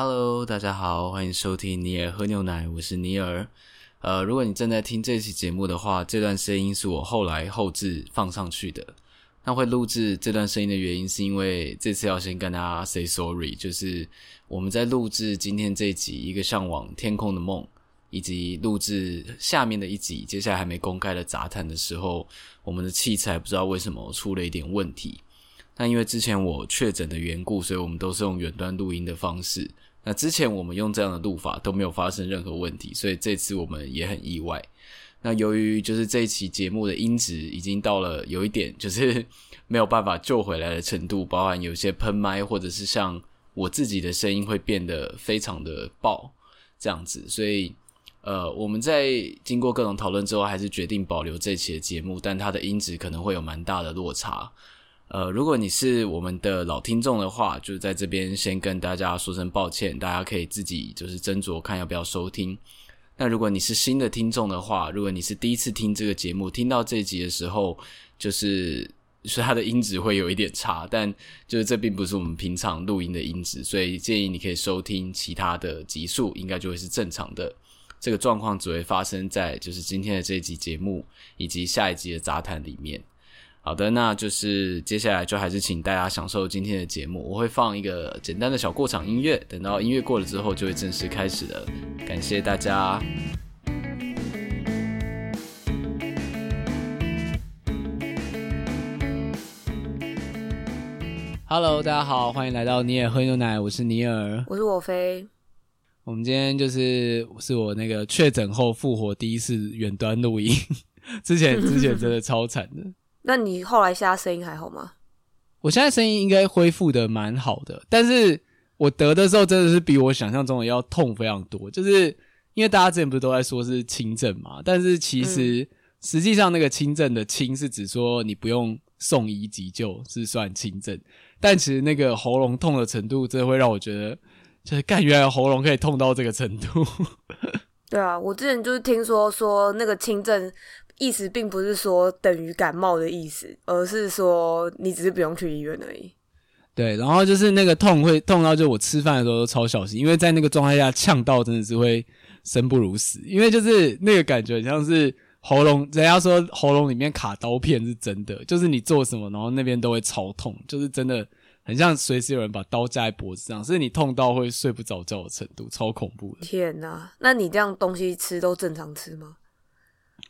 Hello，大家好，欢迎收听尼尔喝牛奶，我是尼尔。呃，如果你正在听这期节目的话，这段声音是我后来后置放上去的。那会录制这段声音的原因，是因为这次要先跟大家 say sorry，就是我们在录制今天这一集《一个向往天空的梦》，以及录制下面的一集，接下来还没公开的杂谈的时候，我们的器材不知道为什么出了一点问题。那因为之前我确诊的缘故，所以我们都是用远端录音的方式。那之前我们用这样的录法都没有发生任何问题，所以这次我们也很意外。那由于就是这一期节目的音质已经到了有一点就是没有办法救回来的程度，包含有些喷麦，或者是像我自己的声音会变得非常的爆这样子，所以呃，我们在经过各种讨论之后，还是决定保留这期的节目，但它的音质可能会有蛮大的落差。呃，如果你是我们的老听众的话，就在这边先跟大家说声抱歉，大家可以自己就是斟酌看要不要收听。那如果你是新的听众的话，如果你是第一次听这个节目，听到这一集的时候，就是是它的音质会有一点差，但就是这并不是我们平常录音的音质，所以建议你可以收听其他的集数，应该就会是正常的。这个状况只会发生在就是今天的这一集节目以及下一集的杂谈里面。好的，那就是接下来就还是请大家享受今天的节目。我会放一个简单的小过场音乐，等到音乐过了之后，就会正式开始了。感谢大家。Hello，大家好，欢迎来到尼尔喝牛奶，我是尼尔，我是我飞。我们今天就是是我那个确诊后复活第一次远端录音，之前之前真的超惨的。那你后来现在声音还好吗？我现在声音应该恢复的蛮好的，但是我得的时候真的是比我想象中的要痛非常多。就是因为大家之前不是都在说是轻症嘛，但是其实、嗯、实际上那个轻症的轻是指说你不用送医急救是算轻症，但其实那个喉咙痛的程度，真的会让我觉得就是干，原来喉咙可以痛到这个程度。对啊，我之前就是听说说那个轻症。意思并不是说等于感冒的意思，而是说你只是不用去医院而已。对，然后就是那个痛会痛到，就我吃饭的时候都超小心，因为在那个状态下呛到真的是会生不如死，因为就是那个感觉很像是喉咙，人家说喉咙里面卡刀片是真的，就是你做什么，然后那边都会超痛，就是真的很像随时有人把刀架在脖子上，所以你痛到会睡不着觉的程度，超恐怖的。天哪，那你这样东西吃都正常吃吗？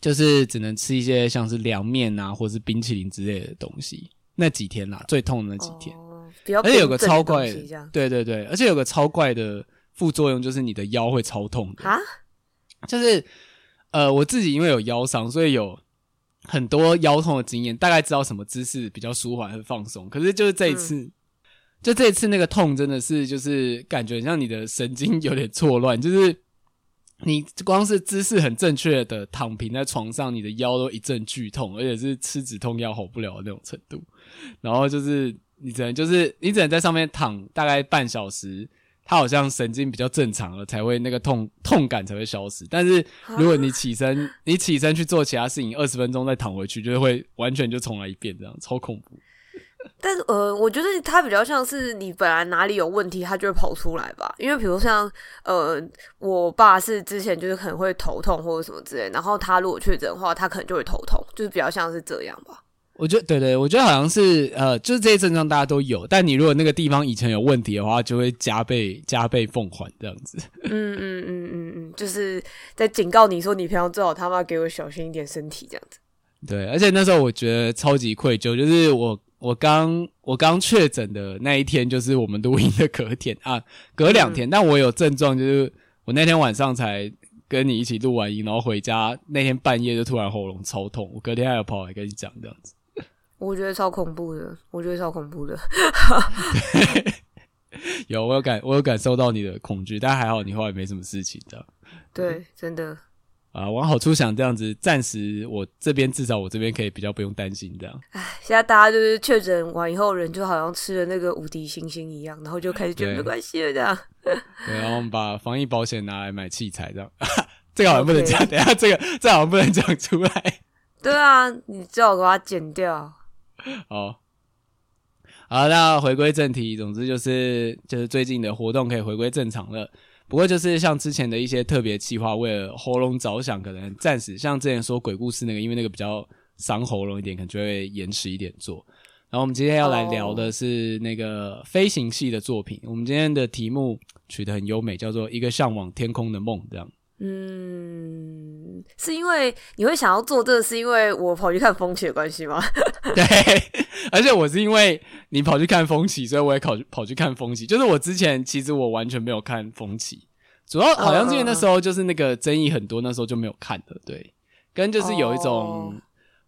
就是只能吃一些像是凉面啊，或是冰淇淋之类的东西。那几天啦，最痛的那几天，哦、而且有个超怪的，对对对，而且有个超怪的副作用，就是你的腰会超痛的啊。就是呃，我自己因为有腰伤，所以有很多腰痛的经验，大概知道什么姿势比较舒缓和放松。可是就是这一次，嗯、就这一次那个痛真的是，就是感觉像你的神经 有点错乱，就是。你光是姿势很正确的躺平在床上，你的腰都一阵剧痛，而且是吃止痛药好不了的那种程度。然后就是你只能就是你只能在上面躺大概半小时，它好像神经比较正常了，才会那个痛 痛感才会消失。但是如果你起身，你起身去做其他事情，二十分钟再躺回去，就会完全就重来一遍，这样超恐怖。但是呃，我觉得它比较像是你本来哪里有问题，它就会跑出来吧。因为比如像呃，我爸是之前就是可能会头痛或者什么之类，然后他如果确诊的话，他可能就会头痛，就是比较像是这样吧。我觉得对对，我觉得好像是呃，就是这些症状大家都有，但你如果那个地方以前有问题的话，就会加倍加倍奉还这样子。嗯嗯嗯嗯嗯，就是在警告你说，你平常最好他妈给我小心一点身体这样子。对，而且那时候我觉得超级愧疚，就是我。我刚我刚确诊的那一天，就是我们录音的隔天啊，隔两天。嗯、但我有症状，就是我那天晚上才跟你一起录完音，然后回家那天半夜就突然喉咙超痛，我隔天还有跑来跟你讲这样子。我觉得超恐怖的，我觉得超恐怖的。有，我有感，我有感受到你的恐惧，但还好你后来没什么事情的。对，真的。啊，往好处想，这样子暂时我这边至少我这边可以比较不用担心这样。唉，现在大家就是确诊完以后，人就好像吃了那个无敌星星一样，然后就开始觉得没关系了这样。对，然后我们把防疫保险拿来买器材这样。这个好像不能讲，等下这个这好像不能讲出来。对啊，你最好给它剪掉。好，好，那回归正题，总之就是就是最近的活动可以回归正常了。不过就是像之前的一些特别计划，为了喉咙着想，可能暂时像之前说鬼故事那个，因为那个比较伤喉咙一点，可能就会延迟一点做。然后我们今天要来聊的是那个飞行系的作品。我们今天的题目取得很优美，叫做一个向往天空的梦，这样。嗯，是因为你会想要做这个，是因为我跑去看风起的关系吗？对，而且我是因为你跑去看风起，所以我也跑去跑去看风起。就是我之前其实我完全没有看风起，主要好像是因为那时候就是那个争议很多，那时候就没有看的。对，跟就是有一种。Oh.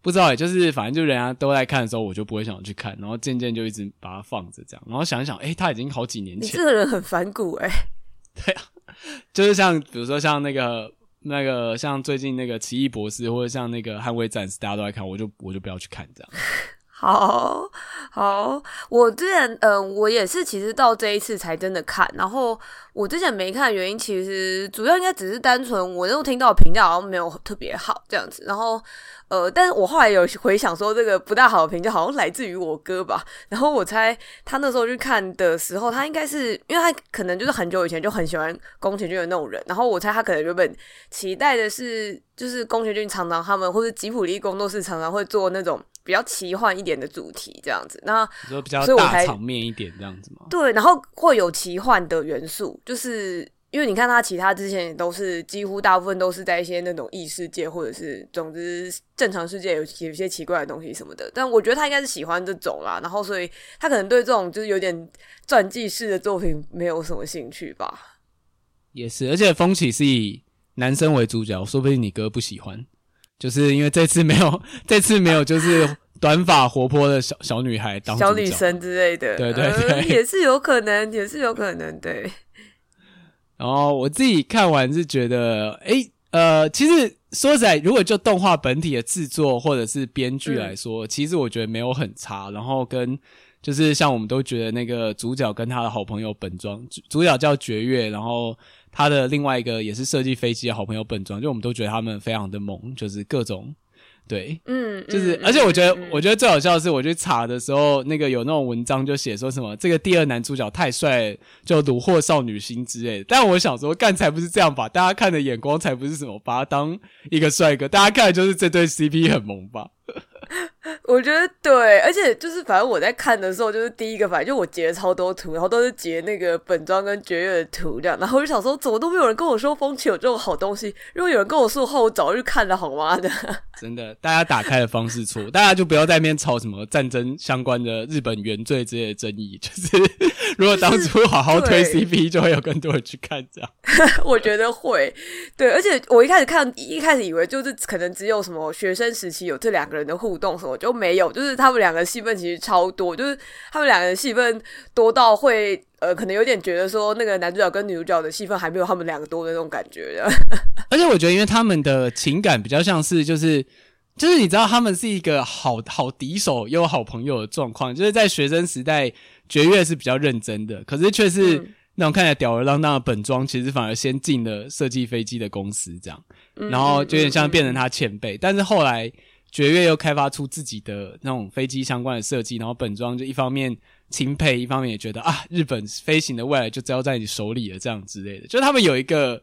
不知道哎，就是反正就人家都在看的时候，我就不会想去看，然后渐渐就一直把它放着这样，然后想一想，哎，他已经好几年前。你这个人很反骨哎。对啊，就是像比如说像那个那个像最近那个奇异博士，或者像那个捍卫战士，大家都在看，我就我就不要去看这样。好好，我之前嗯、呃，我也是，其实到这一次才真的看。然后我之前没看的原因，其实主要应该只是单纯我那时候听到评价好像没有特别好这样子。然后呃，但是我后来有回想说，这个不大好的评就好像来自于我哥吧。然后我猜他那时候去看的时候，他应该是因为他可能就是很久以前就很喜欢宫崎骏的那种人。然后我猜他可能原本期待的是，就是宫崎骏常常他们或者吉卜力工作室常常会做那种。比较奇幻一点的主题，这样子，那比较大场面一点这样子嘛？对，然后会有奇幻的元素，就是因为你看他其他之前也都是几乎大部分都是在一些那种异世界或者是总之正常世界有有一些奇怪的东西什么的，但我觉得他应该是喜欢这种啦，然后所以他可能对这种就是有点传记式的作品没有什么兴趣吧。也是，而且风起是以男生为主角，说不定你哥不喜欢。就是因为这次没有，这次没有，就是短发活泼的小小女孩当小女生之类的，对对对，呃，也是有可能，也是有可能，对。然后我自己看完是觉得，诶，呃，其实说实在，如果就动画本体的制作或者是编剧来说，其实我觉得没有很差。然后跟就是像我们都觉得那个主角跟他的好朋友本庄，主角叫绝月，然后。他的另外一个也是设计飞机的好朋友本庄，就我们都觉得他们非常的猛，就是各种对，嗯，就是、嗯、而且我觉得、嗯、我觉得最好笑的是，我去查的时候，那个有那种文章就写说什么这个第二男主角太帅，就虏获少女心之类的。但我想说，干才不是这样吧？大家看的眼光才不是什么把他当一个帅哥，大家看的就是这对 CP 很萌吧。我觉得对，而且就是反正我在看的时候，就是第一个反正就我截了超多图，然后都是截那个本庄跟绝月的图这样，然后我就想说，怎么都没有人跟我说风起有这种好东西？如果有人跟我说的话，我早就看了，好吗的。真的，大家打开的方式错，大家就不要在那边吵什么战争相关的日本原罪之类的争议。就是如果当初好好推 CP，就会有更多人去看这样。我觉得会，对，而且我一开始看，一开始以为就是可能只有什么学生时期有这两个人的互动什么，就没有，就是他们两个戏份其实超多，就是他们两个人戏份多到会呃，可能有点觉得说那个男主角跟女主角的戏份还没有他们两个多的那种感觉的。而且我觉得，因为他们的情感比较像是，就是就是你知道，他们是一个好好敌手又好朋友的状况。就是在学生时代，绝月是比较认真的，可是却是那种看起来吊儿郎当的本庄，其实反而先进了设计飞机的公司，这样，然后就有点像变成他前辈。但是后来绝月又开发出自己的那种飞机相关的设计，然后本庄就一方面钦佩，一方面也觉得啊，日本飞行的未来就交在你手里了，这样之类的。就他们有一个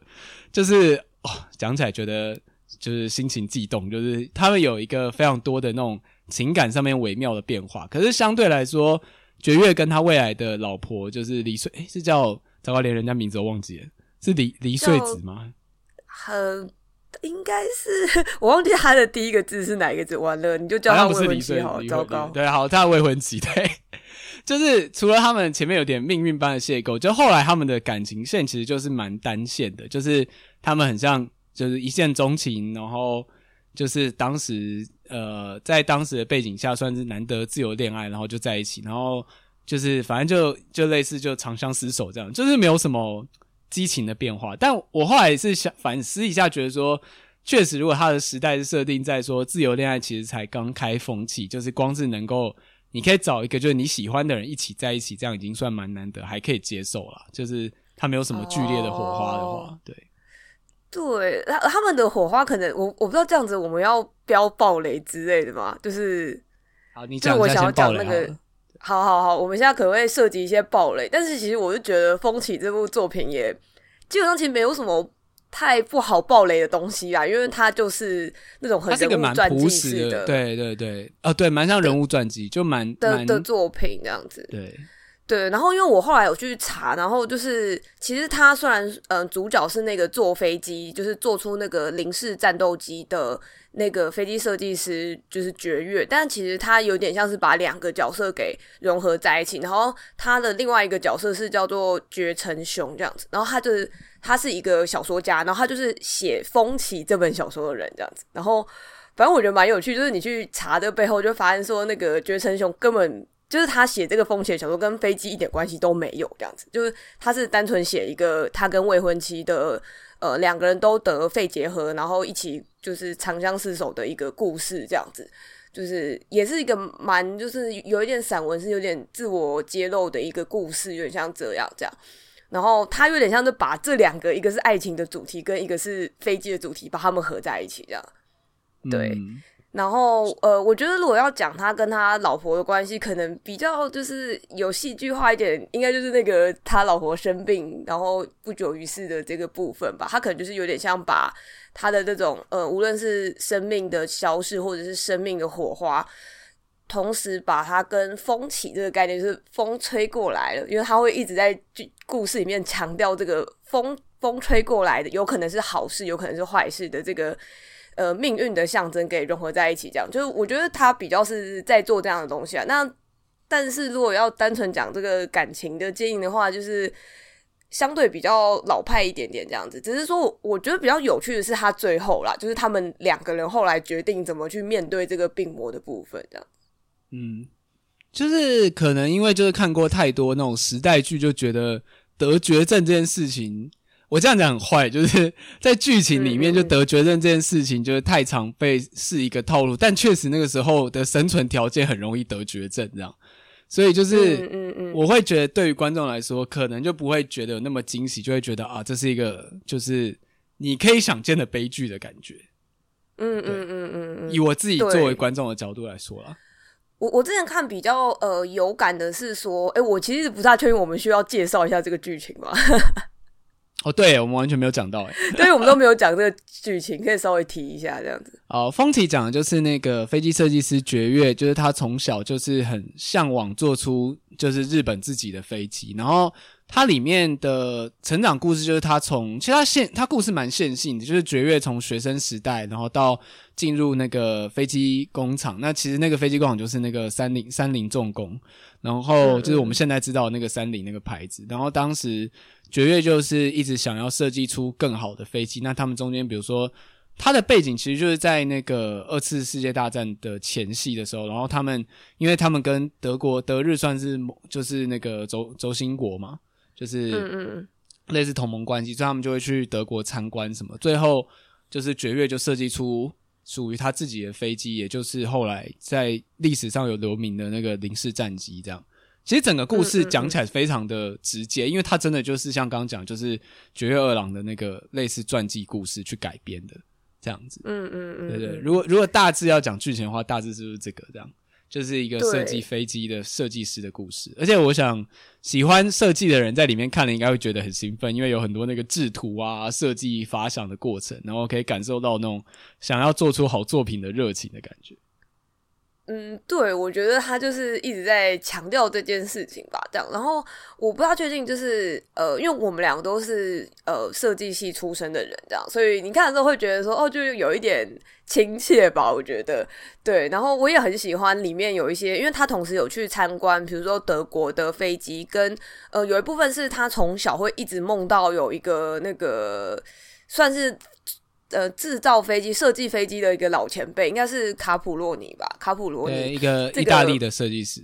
就是。哦，讲起来觉得就是心情悸动，就是他们有一个非常多的那种情感上面微妙的变化。可是相对来说，绝月跟他未来的老婆就是离穗，诶，是叫糟糕，连人家名字都忘记了，是离离穗子吗？很应该是 我忘记他的第一个字是哪一个字，完了你就叫他未婚妻好，糟糕，对，好，他的未婚妻，对，就是除了他们前面有点命运般的邂逅，就后来他们的感情线其实就是蛮单线的，就是。他们很像，就是一见钟情，然后就是当时呃，在当时的背景下，算是难得自由恋爱，然后就在一起，然后就是反正就就类似就长相厮守这样，就是没有什么激情的变化。但我后来是想反思一下，觉得说，确实如果他的时代是设定在说自由恋爱，其实才刚开风气，就是光是能够你可以找一个就是你喜欢的人一起在一起，这样已经算蛮难得，还可以接受了。就是他没有什么剧烈的火花的话，对。对，他他们的火花可能我我不知道这样子我们要飙爆雷之类的嘛，就是，好，你就我想要讲那个，好好好，我们现在可能会涉及一些暴雷，但是其实我是觉得《风起》这部作品也基本上其实没有什么太不好暴雷的东西啊，因为它就是那种很人物传记式的，对对对，哦对，蛮像人物传记，就蛮的的作品这样子，对。对，然后因为我后来有去查，然后就是其实他虽然嗯、主角是那个坐飞机，就是做出那个零式战斗机的那个飞机设计师就是绝月，但其实他有点像是把两个角色给融合在一起，然后他的另外一个角色是叫做绝成雄这样子，然后他就是他是一个小说家，然后他就是写《风起》这本小说的人这样子，然后反正我觉得蛮有趣，就是你去查的背后就发现说那个绝成雄根本。就是他写这个风险小说跟飞机一点关系都没有，这样子，就是他是单纯写一个他跟未婚妻的呃两个人都得肺结核，然后一起就是长相厮守的一个故事，这样子，就是也是一个蛮就是有一点散文，是有点自我揭露的一个故事，有点像这样。这样，然后他有点像是把这两个一个是爱情的主题跟一个是飞机的主题把他们合在一起，这样，对。嗯然后，呃，我觉得如果要讲他跟他老婆的关系，可能比较就是有戏剧化一点，应该就是那个他老婆生病，然后不久于世的这个部分吧。他可能就是有点像把他的这种，呃，无论是生命的消逝，或者是生命的火花，同时把它跟风起这个概念，就是风吹过来了，因为他会一直在故事里面强调这个风风吹过来的，有可能是好事，有可能是坏事的这个。呃，命运的象征给融合在一起，这样就是我觉得他比较是在做这样的东西啊。那但是如果要单纯讲这个感情的经营的话，就是相对比较老派一点点这样子。只是说，我觉得比较有趣的是他最后啦，就是他们两个人后来决定怎么去面对这个病魔的部分，这样。嗯，就是可能因为就是看过太多那种时代剧，就觉得得绝症这件事情。我这样讲很坏，就是在剧情里面就得绝症这件事情，就是太常被是一个套路。但确实那个时候的生存条件很容易得绝症，这样，所以就是，嗯嗯，我会觉得对于观众来说，可能就不会觉得有那么惊喜，就会觉得啊，这是一个就是你可以想见的悲剧的感觉。嗯嗯嗯嗯嗯，以我自己作为观众的角度来说啦，我我之前看比较呃有感的是说，哎，我其实不大确定我们需要介绍一下这个剧情吗？哦，对，我们完全没有讲到，哎，对，我们都没有讲这个剧情，可以稍微提一下这样子。哦，风起讲的就是那个飞机设计师爵月，就是他从小就是很向往做出就是日本自己的飞机，然后他里面的成长故事就是他从其实他线他故事蛮线性的，就是绝月从学生时代，然后到进入那个飞机工厂，那其实那个飞机工厂就是那个三菱三菱重工，然后就是我们现在知道那个三菱那个牌子，然后当时。绝月就是一直想要设计出更好的飞机。那他们中间，比如说他的背景其实就是在那个二次世界大战的前夕的时候，然后他们因为他们跟德国德日算是就是那个轴轴心国嘛，就是类似同盟关系，所以他们就会去德国参观什么。最后就是爵月就设计出属于他自己的飞机，也就是后来在历史上有留名的那个零式战机，这样。其实整个故事讲起来非常的直接，因为它真的就是像刚刚讲，就是爵月二郎的那个类似传记故事去改编的这样子。嗯嗯嗯，对对。如果如果大致要讲剧情的话，大致是不是这个这样？就是一个设计飞机的设计师的故事。而且我想喜欢设计的人在里面看了应该会觉得很兴奋，因为有很多那个制图啊、设计发想的过程，然后可以感受到那种想要做出好作品的热情的感觉。嗯，对，我觉得他就是一直在强调这件事情吧，这样。然后我不太确定，就是呃，因为我们两个都是呃设计系出身的人，这样，所以你看的时候会觉得说，哦，就有一点亲切吧，我觉得。对，然后我也很喜欢里面有一些，因为他同时有去参观，比如说德国的飞机，跟呃有一部分是他从小会一直梦到有一个那个算是。呃，制造飞机、设计飞机的一个老前辈，应该是卡普洛尼吧？卡普洛尼，一个意大利的设计师，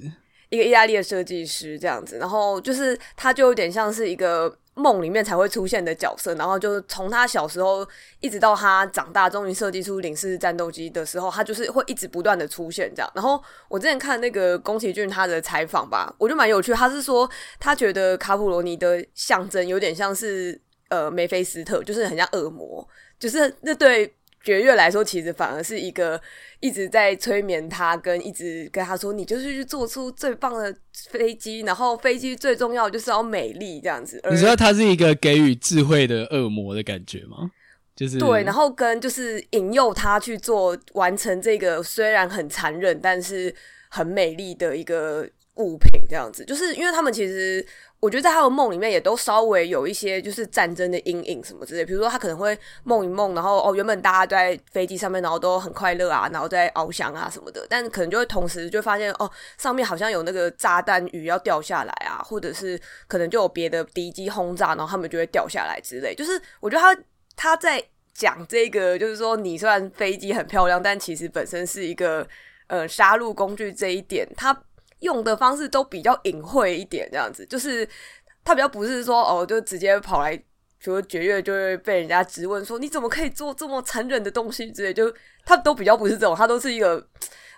一个意大利的设计师这样子。然后就是他，就有点像是一个梦里面才会出现的角色。然后就是从他小时候一直到他长大，终于设计出零式战斗机的时候，他就是会一直不断的出现这样。然后我之前看那个宫崎骏他的采访吧，我就蛮有趣。他是说他觉得卡普罗尼的象征有点像是呃梅菲斯特，就是很像恶魔。就是那对爵月来说，其实反而是一个一直在催眠他，跟一直跟他说：“你就是去做出最棒的飞机，然后飞机最重要就是要美丽这样子。”你知道他是一个给予智慧的恶魔的感觉吗？就是对，然后跟就是引诱他去做完成这个虽然很残忍，但是很美丽的一个物品这样子，就是因为他们其实。我觉得在他的梦里面也都稍微有一些就是战争的阴影什么之类，比如说他可能会梦一梦，然后哦原本大家都在飞机上面，然后都很快乐啊，然后在翱翔啊什么的，但可能就会同时就发现哦上面好像有那个炸弹雨要掉下来啊，或者是可能就有别的敌机轰炸，然后他们就会掉下来之类。就是我觉得他他在讲这个，就是说你虽然飞机很漂亮，但其实本身是一个呃杀戮工具这一点，他。用的方式都比较隐晦一点，这样子就是他比较不是说哦，就直接跑来，比如绝月就会被人家质问说你怎么可以做这么残忍的东西之类，就他都比较不是这种，他都是一个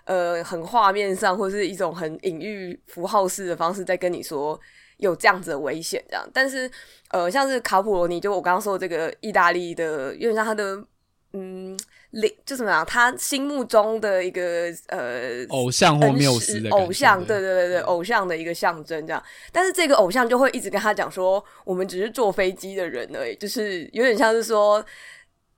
呃很画面上或者是一种很隐喻符号式的方式在跟你说有这样子的危险这样，但是呃像是卡普罗尼，就我刚刚说的这个意大利的，有点像他的嗯。就怎么样？他心目中的一个呃偶像或缪斯的偶像，对对对对，偶像的一个象征这样。但是这个偶像就会一直跟他讲说，我们只是坐飞机的人而已，就是有点像是说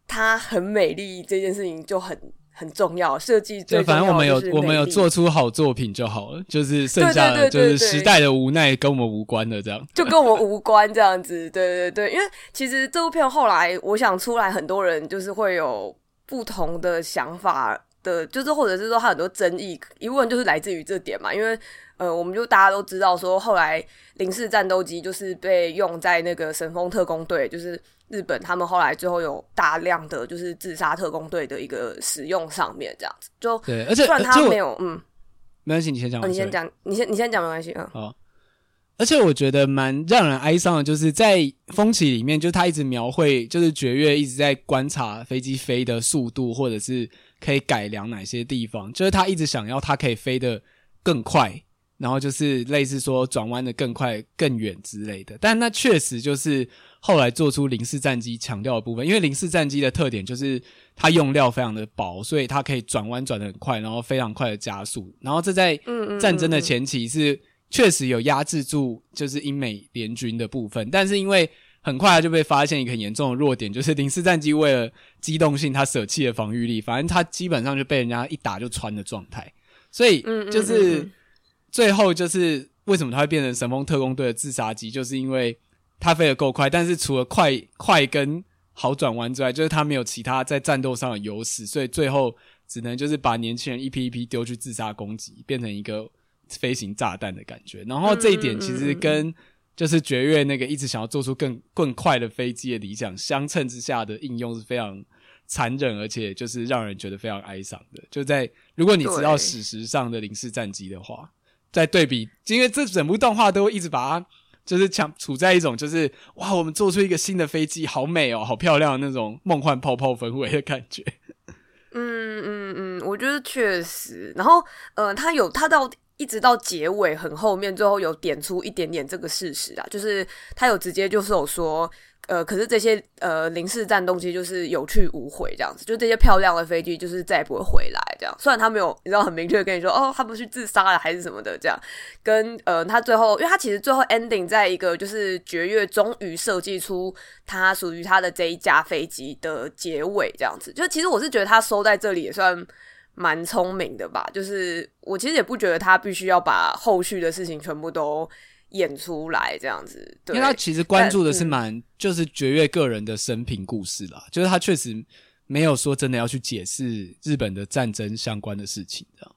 他很美丽这件事情就很很重要，设计最。反正我们有我们有做出好作品就好了，就是剩下的就是时代的无奈跟我们无关的这样，就跟我们无关这样子。对对对，因为其实这部片后来我想出来，很多人就是会有。不同的想法的，就是或者是说他很多争议，一部分就是来自于这点嘛。因为呃，我们就大家都知道说，后来零式战斗机就是被用在那个神风特工队，就是日本他们后来最后有大量的就是自杀特工队的一个使用上面这样子。就对，而且虽然他没有，嗯，没关系，你先讲，哦，你先讲，你先你先讲没关系嗯。好。而且我觉得蛮让人哀伤的，就是在风起里面，就是他一直描绘，就是爵月一直在观察飞机飞的速度，或者是可以改良哪些地方，就是他一直想要它可以飞得更快，然后就是类似说转弯的更快、更远之类的。但那确实就是后来做出零式战机强调的部分，因为零式战机的特点就是它用料非常的薄，所以它可以转弯转得很快，然后非常快的加速，然后这在战争的前期是。确实有压制住，就是英美联军的部分，但是因为很快就被发现一个很严重的弱点，就是零式战机为了机动性，它舍弃了防御力，反正它基本上就被人家一打就穿的状态，所以就是最后就是为什么它会变成神风特工队的自杀机，就是因为它飞得够快，但是除了快快跟好转弯之外，就是它没有其他在战斗上的优势，所以最后只能就是把年轻人一批一批丢去自杀攻击，变成一个。飞行炸弹的感觉，然后这一点其实跟就是绝越那个一直想要做出更更快的飞机的理想相称之下的应用是非常残忍，而且就是让人觉得非常哀伤的。就在如果你知道史实上的零式战机的话，在对比，因为这整部动画都会一直把它就是强处在一种就是哇，我们做出一个新的飞机，好美哦，好漂亮的那种梦幻泡泡氛围的感觉。嗯嗯嗯，我觉得确实。然后呃，他有他到。一直到结尾很后面，最后有点出一点点这个事实啊，就是他有直接就是有说，呃，可是这些呃零式战斗机就是有去无回这样子，就这些漂亮的飞机就是再也不会回来这样。虽然他没有，你知道很明确跟你说，哦，他不是去自杀了还是什么的这样。跟呃，他最后，因为他其实最后 ending 在一个就是绝月终于设计出他属于他的这一架飞机的结尾这样子。就其实我是觉得他收在这里也算。蛮聪明的吧，就是我其实也不觉得他必须要把后续的事情全部都演出来这样子，对，因为他其实关注的是蛮、嗯、就是绝月个人的生平故事啦，就是他确实没有说真的要去解释日本的战争相关的事情这样。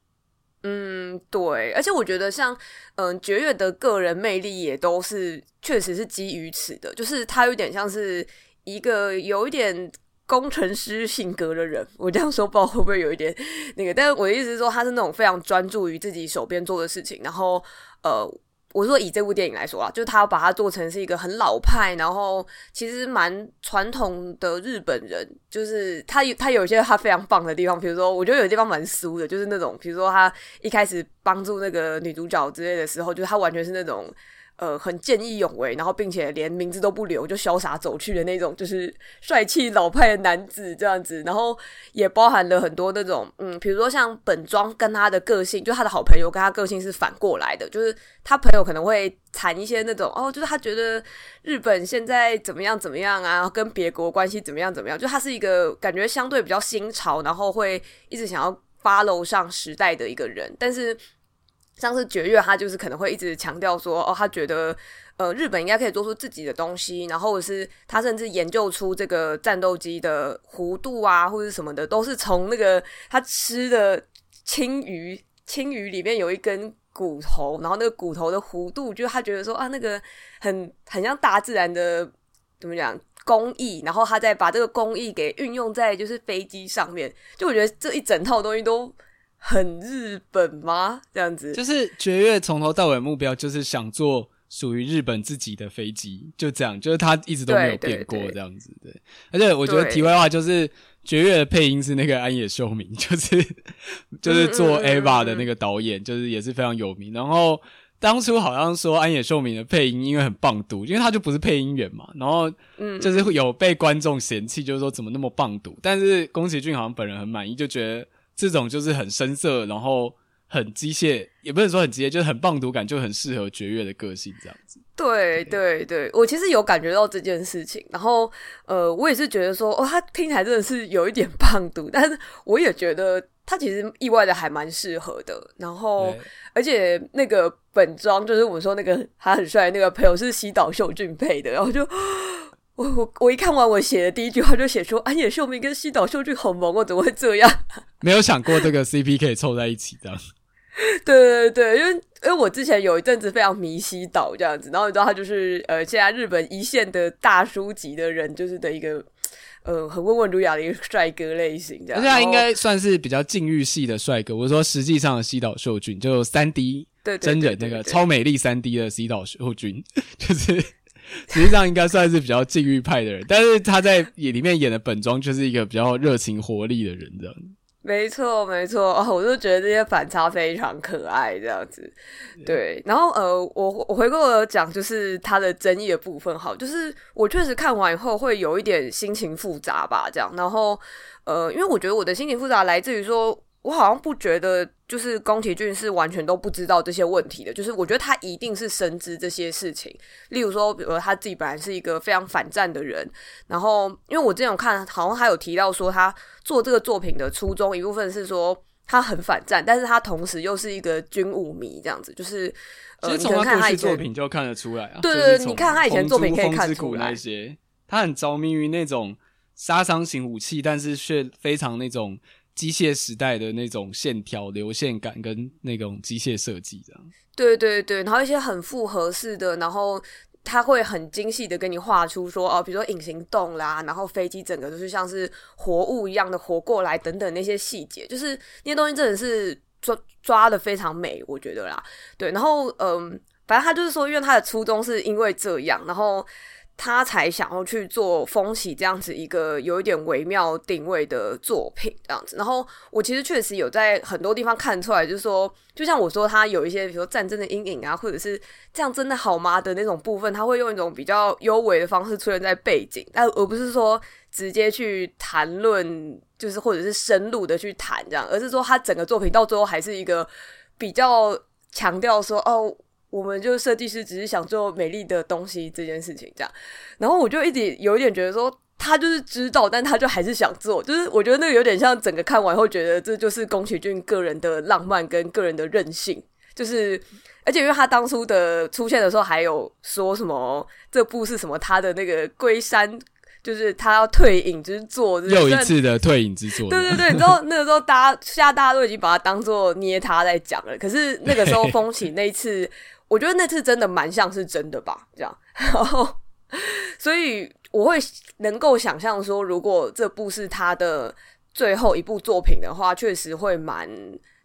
嗯，对，而且我觉得像嗯绝月的个人魅力也都是确实是基于此的，就是他有点像是一个有一点。工程师性格的人，我这样说不知道会不会有一点那个，但是我的意思是说，他是那种非常专注于自己手边做的事情。然后，呃，我说以这部电影来说啊，就是他把它做成是一个很老派，然后其实蛮传统的日本人。就是他有他有一些他非常棒的地方，比如说，我觉得有地方蛮俗的，就是那种，比如说他一开始帮助那个女主角之类的时候，就是他完全是那种。呃，很见义勇为，然后并且连名字都不留就潇洒走去的那种，就是帅气老派的男子这样子。然后也包含了很多那种，嗯，比如说像本庄跟他的个性，就他的好朋友跟他个性是反过来的，就是他朋友可能会谈一些那种，哦，就是他觉得日本现在怎么样怎么样啊，跟别国关系怎么样怎么样，就他是一个感觉相对比较新潮，然后会一直想要 follow 上时代的一个人，但是。像是绝月，他就是可能会一直强调说，哦，他觉得，呃，日本应该可以做出自己的东西，然后是他甚至研究出这个战斗机的弧度啊，或者什么的，都是从那个他吃的青鱼，青鱼里面有一根骨头，然后那个骨头的弧度，就他觉得说啊，那个很很像大自然的怎么讲工艺，然后他再把这个工艺给运用在就是飞机上面，就我觉得这一整套东西都。很日本吗？这样子，就是绝月从头到尾目标就是想做属于日本自己的飞机，就这样，就是他一直都没有变过这样子。对，而且我觉得题外话就是绝月的配音是那个安野秀明，就是 就是做 Ava 的那个导演，就是也是非常有名。然后当初好像说安野秀明的配音因为很棒读，因为他就不是配音员嘛，然后就是会有被观众嫌弃，就是说怎么那么棒读。但是宫崎骏好像本人很满意，就觉得。这种就是很深色，然后很机械，也不能说很机械，就是很棒读感，就很适合绝月的个性这样子。对对对，我其实有感觉到这件事情，然后呃，我也是觉得说，哦，他听起来真的是有一点棒读，但是我也觉得他其实意外的还蛮适合的。然后，而且那个本庄就是我们说那个他很帅那个朋友是西岛秀俊配的，然后就。我我我一看完我写的第一句话就写说安野秀明跟西岛秀俊好萌，哦怎么会这样？没有想过这个 CP 可以凑在一起这样。对对对，因为因为我之前有一阵子非常迷西岛这样子，然后你知道他就是呃现在日本一线的大叔级的人，就是的一个呃很温文儒雅的一个帅哥类型这样。现在应该算是比较禁欲系的帅哥。我说实际上的西岛秀俊就三 D 真人那个超美丽三 D 的西岛秀俊，就是。实际上应该算是比较禁欲派的人，但是他在里面演的本庄就是一个比较热情活力的人，这样。没错，没错，哦，我就觉得这些反差非常可爱，这样子。对，然后呃，我我回过讲，就是他的争议的部分，好，就是我确实看完以后会有一点心情复杂吧，这样。然后呃，因为我觉得我的心情复杂来自于说。我好像不觉得，就是宫崎骏是完全都不知道这些问题的。就是我觉得他一定是深知这些事情。例如说，比如说他自己本来是一个非常反战的人，然后因为我之前有看，好像他有提到说，他做这个作品的初衷一部分是说他很反战，但是他同时又是一个军武迷，这样子。就是呃，其实从他过去作品就看得出来啊。对对对，你看他以前作品可以看出来，那些他很着迷于那种杀伤型武器，但是却非常那种。机械时代的那种线条、流线感跟那种机械设计，这样。对对对，然后一些很复合式的，然后他会很精细的给你画出说哦，比如说隐形洞啦，然后飞机整个就是像是活物一样的活过来等等那些细节，就是那些东西真的是抓抓的非常美，我觉得啦。对，然后嗯，反正他就是说，因为他的初衷是因为这样，然后。他才想要去做风起这样子一个有一点微妙定位的作品这样子，然后我其实确实有在很多地方看出来，就是说，就像我说，他有一些比如说战争的阴影啊，或者是这样真的好吗的那种部分，他会用一种比较幽微的方式出现在背景，但而不是说直接去谈论，就是或者是深入的去谈这样，而是说他整个作品到最后还是一个比较强调说哦。我们就设计师只是想做美丽的东西这件事情，这样，然后我就一直有一点觉得说，他就是知道，但他就还是想做，就是我觉得那个有点像整个看完后觉得这就是宫崎骏个人的浪漫跟个人的任性，就是而且因为他当初的出现的时候还有说什么这部是什么他的那个龟山，就是他要退隐之作，又一次的退隐之作，对对对，你知道那个时候大家现在大家都已经把它当做捏他在讲了，可是那个时候风起那一次。我觉得那次真的蛮像是真的吧，这样，然后，所以我会能够想象说，如果这部是他的最后一部作品的话，确实会蛮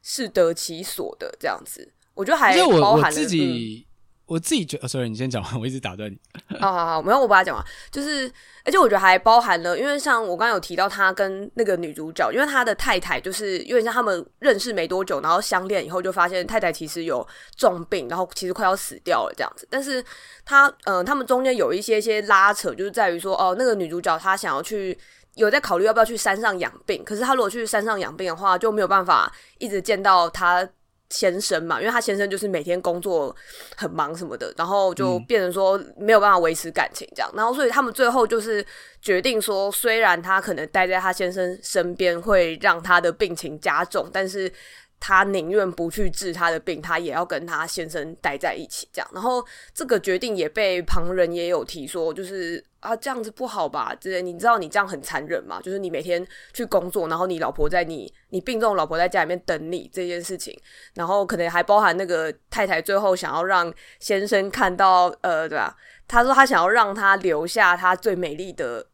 适得其所的这样子。我觉得还包含了我，我自己，我自己觉得，哦，sorry，你先讲完，我一直打断你。好好好，没有，我把它讲完。就是，而且我觉得还包含了，因为像我刚刚有提到他跟那个女主角，因为他的太太就是有点像他们认识没多久，然后相恋以后就发现太太其实有重病，然后其实快要死掉了这样子。但是他，嗯、呃，他们中间有一些些拉扯，就是在于说，哦，那个女主角她想要去，有在考虑要不要去山上养病，可是她如果去山上养病的话，就没有办法一直见到她。先生嘛，因为他先生就是每天工作很忙什么的，然后就变成说没有办法维持感情这样，然后所以他们最后就是决定说，虽然他可能待在他先生身边会让他的病情加重，但是。他宁愿不去治他的病，他也要跟他先生待在一起，这样。然后这个决定也被旁人也有提说，就是啊，这样子不好吧？之类，你知道你这样很残忍吗？就是你每天去工作，然后你老婆在你你病重，老婆在家里面等你这件事情，然后可能还包含那个太太最后想要让先生看到，呃，对吧？他说他想要让他留下他最美丽的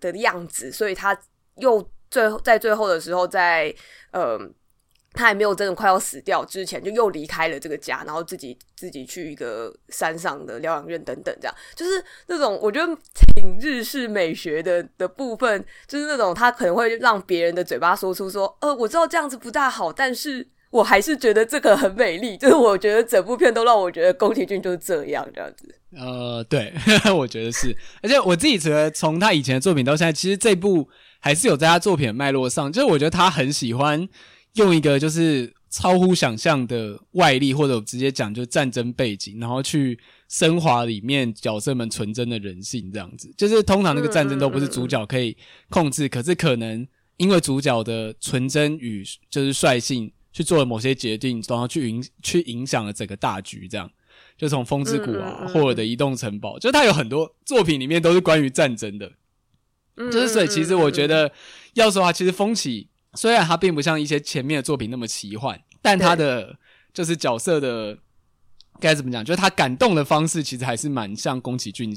的样子，所以他又最后在最后的时候在呃。他还没有真的快要死掉之前，就又离开了这个家，然后自己自己去一个山上的疗养院等等，这样就是那种我觉得挺日式美学的的部分，就是那种他可能会让别人的嘴巴说出说，呃，我知道这样子不大好，但是我还是觉得这个很美丽。就是我觉得整部片都让我觉得宫崎骏就是这样这样子。呃，对，我觉得是，而且我自己觉得从他以前的作品到现在，其实这部还是有在他作品的脉络上，就是我觉得他很喜欢。用一个就是超乎想象的外力，或者我直接讲就是战争背景，然后去升华里面角色们纯真的人性，这样子。就是通常那个战争都不是主角可以控制，可是可能因为主角的纯真与就是率性去做了某些决定，然后去影去影响了整个大局。这样，就从风之谷啊，霍尔的移动城堡，就他有很多作品里面都是关于战争的。就是所以，其实我觉得要说啊，其实风起。虽然它并不像一些前面的作品那么奇幻，但它的就是角色的该怎么讲？就是他感动的方式，其实还是蛮像宫崎骏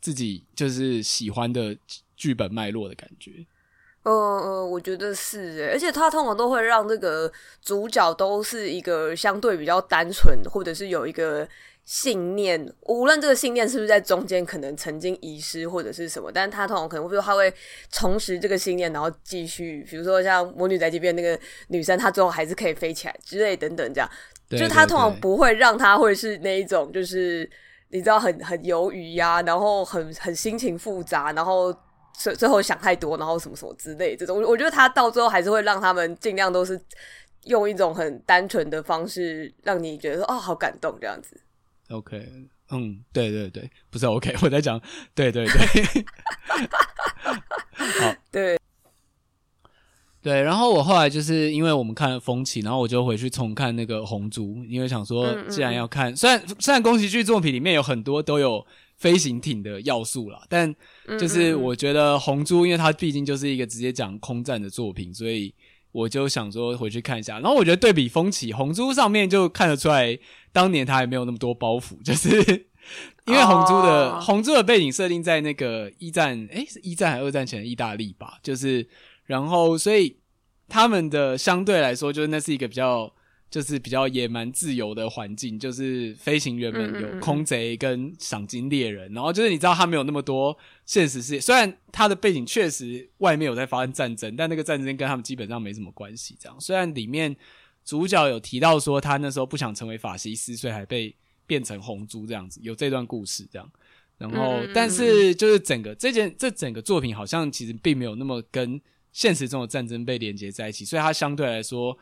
自己就是喜欢的剧本脉络的感觉。嗯嗯，我觉得是诶，而且他通常都会让这个主角都是一个相对比较单纯，或者是有一个。信念，无论这个信念是不是在中间可能曾经遗失或者是什么，但是他通常可能会说他会重拾这个信念，然后继续，比如说像魔女宅急便那个女生，她最后还是可以飞起来之类等等，这样，就他通常不会让他会是那一种，就是你知道很很犹豫呀，然后很很心情复杂，然后最最后想太多，然后什么什么之类这种，我我觉得他到最后还是会让他们尽量都是用一种很单纯的方式，让你觉得说哦好感动这样子。OK，嗯，对对对，不是 OK，我在讲，对对对，好，对。对，然后我后来就是因为我们看了风起，然后我就回去重看那个红猪，因为想说既然要看，嗯嗯虽然虽然宫崎骏作品里面有很多都有飞行艇的要素啦，但就是我觉得红猪，因为它毕竟就是一个直接讲空战的作品，所以。我就想说回去看一下，然后我觉得对比风起红猪上面就看得出来，当年他也没有那么多包袱，就是因为红猪的、oh. 红猪的背景设定在那个一战，诶、一战还是二战前的意大利吧？就是然后所以他们的相对来说，就是那是一个比较。就是比较野蛮自由的环境，就是飞行员们有空贼跟赏金猎人，然后就是你知道他没有那么多现实世界，虽然他的背景确实外面有在发生战争，但那个战争跟他们基本上没什么关系。这样，虽然里面主角有提到说他那时候不想成为法西斯，所以还被变成红猪这样子，有这段故事这样。然后，但是就是整个这件这整个作品好像其实并没有那么跟现实中的战争被连接在一起，所以它相对来说。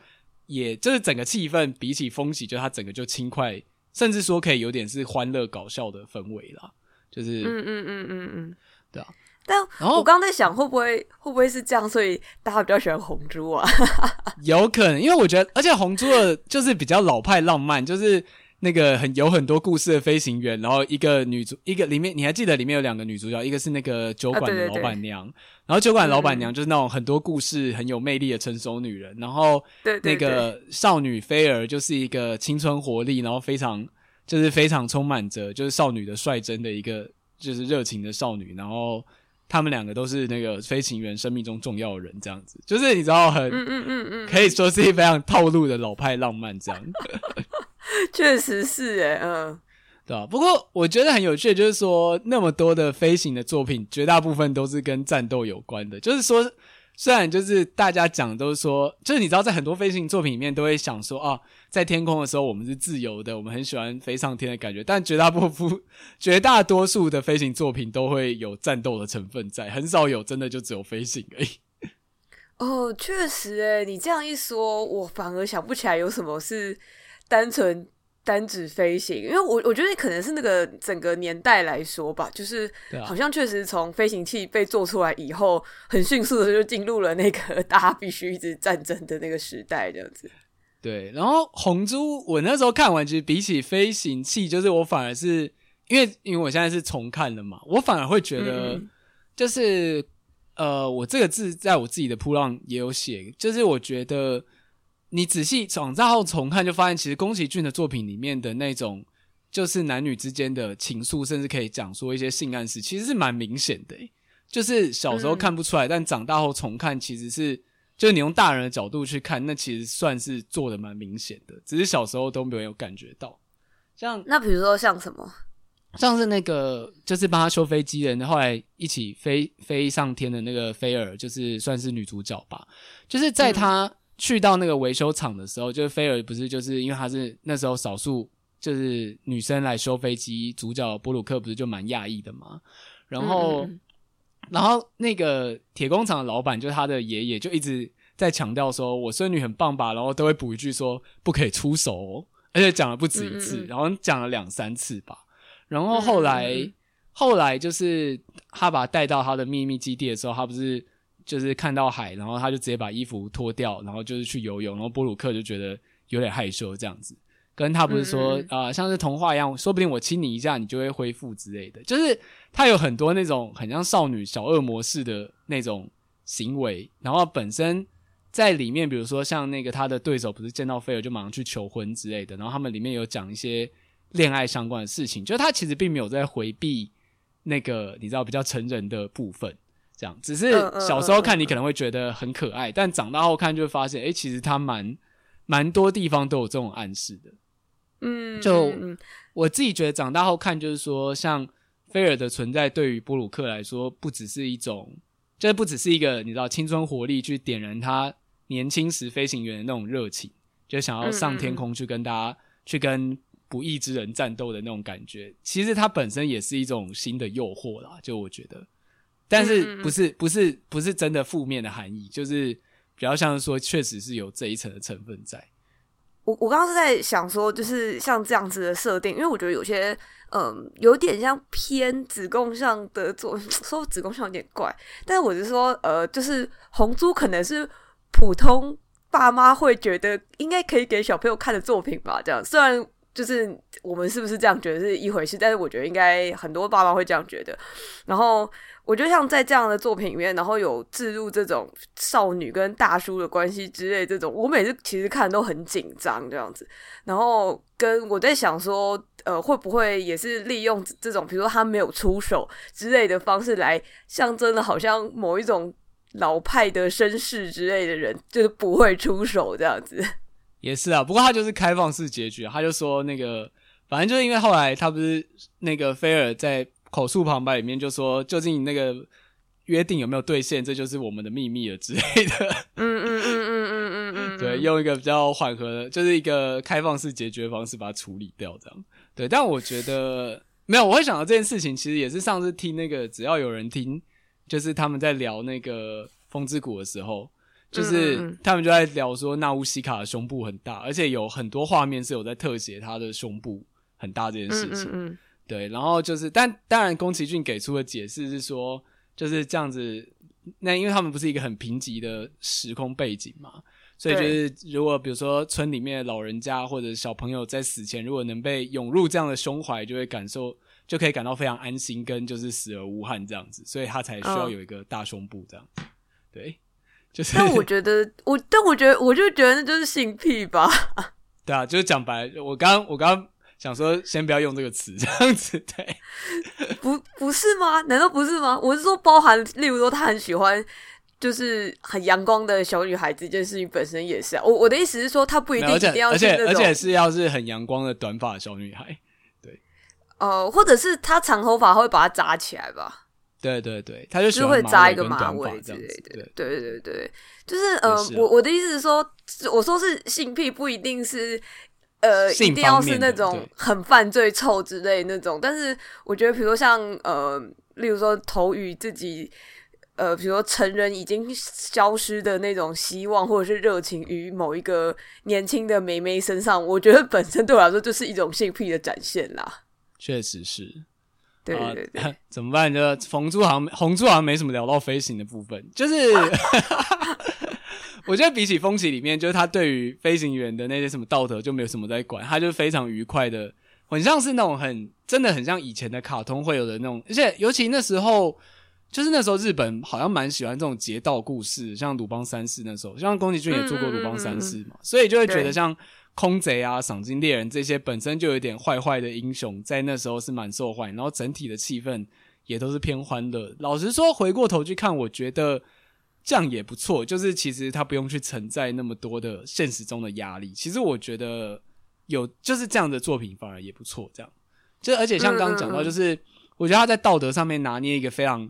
也就是整个气氛比起风起，就它整个就轻快，甚至说可以有点是欢乐搞笑的氛围啦。就是嗯嗯嗯嗯嗯，对啊。但我刚刚在想，会不会会不会是这样，所以大家比较喜欢红猪啊？有可能，因为我觉得，而且红猪的就是比较老派浪漫，就是。那个很有很多故事的飞行员，然后一个女主，一个里面你还记得里面有两个女主角，一个是那个酒馆的老板娘，啊、对对对，然后酒馆老板娘就是那种很多故事很有魅力的成熟女人，然后那个少女菲儿就是一个青春活力，然后非常就是非常充满着就是少女的率真的一个就是热情的少女，然后他们两个都是那个飞行员生命中重要的人，这样子就是你知道很嗯嗯嗯嗯，可以说是一非常套路的老派浪漫这样。确实是诶，嗯，对啊？不过我觉得很有趣的就是说，那么多的飞行的作品，绝大部分都是跟战斗有关的。就是说，虽然就是大家讲都是说，就是你知道，在很多飞行作品里面，都会想说啊，在天空的时候我们是自由的，我们很喜欢飞上天的感觉。但绝大部分、绝大多数的飞行作品都会有战斗的成分在，很少有真的就只有飞行而已。哦，确实，诶，你这样一说，我反而想不起来有什么是单纯。单指飞行，因为我我觉得可能是那个整个年代来说吧，就是好像确实从飞行器被做出来以后，很迅速的就进入了那个大家必须一直战争的那个时代，这样子。对，然后红猪，我那时候看完，其实比起飞行器，就是我反而是因为因为我现在是重看了嘛，我反而会觉得，就是、嗯、呃，我这个字在我自己的铺浪也有写，就是我觉得。你仔细长大后重看，就发现其实宫崎骏的作品里面的那种，就是男女之间的情愫，甚至可以讲说一些性暗示，其实是蛮明显的。就是小时候看不出来，嗯、但长大后重看，其实是就是你用大人的角度去看，那其实算是做的蛮明显的。只是小时候都没有感觉到。像那比如说像什么，像是那个就是帮他修飞机的人，后来一起飞飞上天的那个菲尔，就是算是女主角吧。就是在他。嗯去到那个维修厂的时候，就是菲尔不是就是因为他是那时候少数就是女生来修飞机，主角布鲁克不是就蛮讶异的嘛。然后，嗯、然后那个铁工厂的老板就是他的爷爷，就一直在强调说：“我孙女很棒吧？”然后都会补一句说：“不可以出手哦。”而且讲了不止一次，嗯、然后讲了两三次吧。然后后来，嗯、后来就是他把他带到他的秘密基地的时候，他不是。就是看到海，然后他就直接把衣服脱掉，然后就是去游泳，然后波鲁克就觉得有点害羞这样子，跟他不是说啊、像是童话一样，说不定我亲你一下，你就会恢复之类的。就是他有很多那种很像少女小恶魔式的那种行为，然后本身在里面，比如说像那个他的对手不是见到菲尔就马上去求婚之类的，然后他们里面有讲一些恋爱相关的事情，就是他其实并没有在回避那个你知道比较成人的部分。这样，只是小时候看你可能会觉得很可爱，但长大后看就会发现，哎，其实他蛮蛮多地方都有这种暗示的。嗯，就我自己觉得长大后看，就是说，像菲尔的存在对于布鲁克来说，不只是一种，就是不只是一个你知道青春活力去点燃他年轻时飞行员的那种热情，就想要上天空去跟大家去跟不义之人战斗的那种感觉。其实它本身也是一种新的诱惑啦，就我觉得。但是不是不是不是真的负面的含义，就是比较像是说，确实是有这一层的成分在。我我刚刚是在想说，就是像这样子的设定，因为我觉得有些嗯有点像偏子宫向的做，说子宫向有点怪，但是我是说呃，就是红猪可能是普通爸妈会觉得应该可以给小朋友看的作品吧，这样虽然。就是我们是不是这样觉得是一回事，但是我觉得应该很多爸妈会这样觉得。然后我觉得像在这样的作品里面，然后有置入这种少女跟大叔的关系之类这种，我每次其实看都很紧张这样子。然后跟我在想说，呃，会不会也是利用这种，比如说他没有出手之类的方式来象征的，好像某一种老派的绅士之类的人，就是不会出手这样子。也是啊，不过他就是开放式结局，他就说那个，反正就是因为后来他不是那个菲尔在口述旁白里面就说，究竟那个约定有没有兑现，这就是我们的秘密了之类的。嗯嗯嗯嗯嗯嗯嗯，对，用一个比较缓和的，就是一个开放式结局的方式把它处理掉，这样。对，但我觉得没有，我会想到这件事情，其实也是上次听那个，只要有人听，就是他们在聊那个风之谷的时候。就是他们就在聊说，纳乌西卡的胸部很大，而且有很多画面是有在特写他的胸部很大这件事情。嗯嗯嗯对，然后就是，但当然，宫崎骏给出的解释是说，就是这样子。那因为他们不是一个很贫瘠的时空背景嘛，所以就是如果比如说村里面的老人家或者小朋友在死前，如果能被涌入这样的胸怀，就会感受，就可以感到非常安心，跟就是死而无憾这样子，所以他才需要有一个大胸部这样子。哦、对。就是、但我觉得，我但我觉得，我就觉得那就是性癖吧。对啊，就是讲白，我刚我刚想说，先不要用这个词，这样子对。不不是吗？难道不是吗？我是说，包含例如说，他很喜欢就是很阳光的小女孩子，这件事情本身也是啊。我我的意思是说，他不一定一定要是而且而且，是要是很阳光的短发小女孩。对，呃，或者是他长头发会把它扎起来吧。对对对，他就喜欢会扎一个马尾之类的。对对对对，就是是呃，我我的意思是说，我说是性癖不一定是呃一定要是那种很犯罪臭之类那种，但是我觉得，比如说像呃，例如说投予自己呃，比如说成人已经消失的那种希望或者是热情于某一个年轻的妹妹身上，我觉得本身对我来说就是一种性癖的展现啦。确实是。对对对、呃，怎么办？就红猪好像红猪好像没什么聊到飞行的部分，就是 我觉得比起风起里面，就是他对于飞行员的那些什么道德就没有什么在管，他就非常愉快的，很像是那种很真的很像以前的卡通会有的那种，而且尤其那时候，就是那时候日本好像蛮喜欢这种劫道故事，像鲁邦三世那时候，像宫崎骏也做过鲁邦三世嘛，嗯嗯嗯，所以就会觉得像。空贼啊，赏金猎人这些本身就有点坏坏的英雄，在那时候是蛮受欢迎，然后整体的气氛也都是偏欢乐。老实说，回过头去看，我觉得这样也不错。就是其实他不用去承载那么多的现实中的压力。其实我觉得有就是这样的作品反而也不错。这样，就而且像刚刚讲到，就是我觉得他在道德上面拿捏一个非常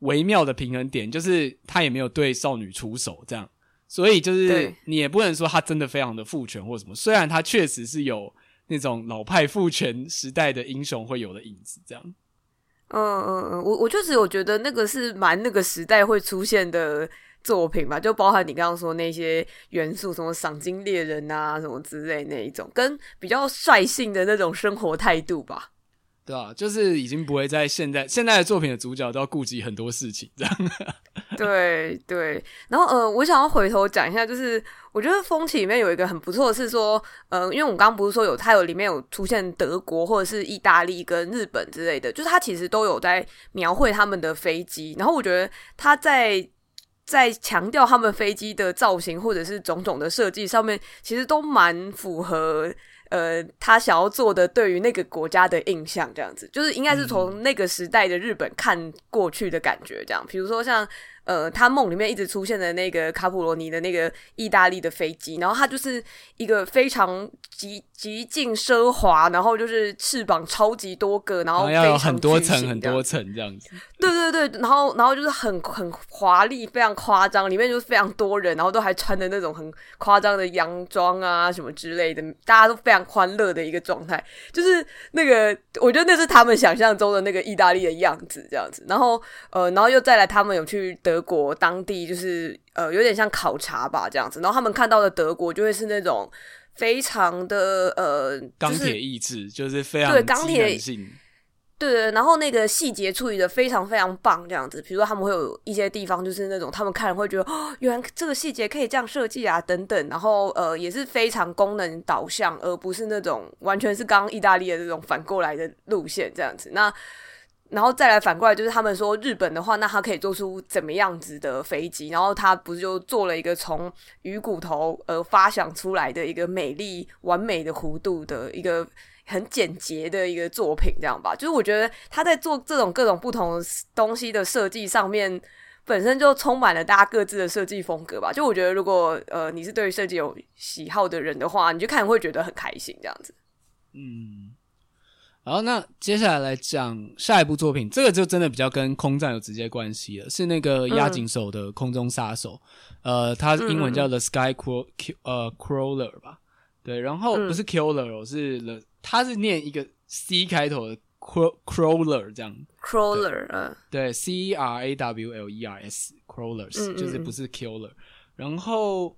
微妙的平衡点，就是他也没有对少女出手，这样。所以就是你也不能说他真的非常的父权或什么，虽然他确实是有那种老派父权时代的英雄会有的影子，这样。嗯嗯嗯，我我确实有觉得那个是蛮那个时代会出现的作品吧，就包含你刚刚说那些元素，什么赏金猎人啊什么之类那一种，跟比较率性的那种生活态度吧。对啊，就是已经不会在现在现在的作品的主角都要顾及很多事情这样。对对，然后呃，我想要回头讲一下，就是我觉得《风起》里面有一个很不错的是说，呃，因为我们刚刚不是说有它有里面有出现德国或者是意大利跟日本之类的，就是它其实都有在描绘他们的飞机，然后我觉得它在在强调他们飞机的造型或者是种种的设计上面，其实都蛮符合。呃，他想要做的对于那个国家的印象，这样子，就是应该是从那个时代的日本看过去的感觉，这样。比如说像。呃，他梦里面一直出现的那个卡普罗尼的那个意大利的飞机，然后它就是一个非常极极尽奢华，然后就是翅膀超级多个，然后非常要有很多层很多层这样子。对对对，然后然后就是很很华丽，非常夸张，里面就是非常多人，然后都还穿的那种很夸张的洋装啊什么之类的，大家都非常欢乐的一个状态。就是那个，我觉得那是他们想象中的那个意大利的样子，这样子。然后呃，然后又再来，他们有去德。德国当地就是呃有点像考察吧这样子，然后他们看到的德国就会是那种非常的呃钢铁意志，就是非常对钢铁性，对对，然后那个细节处理的非常非常棒这样子，比如说他们会有一些地方就是那种他们看了会觉得哦，原来这个细节可以这样设计啊等等，然后呃也是非常功能导向，而不是那种完全是刚刚意大利的这种反过来的路线这样子。那。然后再来反过来，就是他们说日本的话，那他可以做出怎么样子的飞机？然后他不是就做了一个从鱼骨头而发想出来的一个美丽完美的弧度的一个很简洁的一个作品，这样吧？就是我觉得他在做这种各种不同东西的设计上面，本身就充满了大家各自的设计风格吧。就我觉得，如果呃你是对于设计有喜好的人的话，你就看会觉得很开心，这样子。嗯。好，那接下来来讲下一部作品，这个就真的比较跟空战有直接关系了，是那个押井守的空中杀手，嗯、呃，它英文叫 The Sky Craw 呃 Crawler 吧，对，然后不是 Killer，是 The，它是念一个 C 开头的 Crawler 这样，Crawler，嗯，对，C R A W L E R S，Crawlers，就是不是 Killer，然后。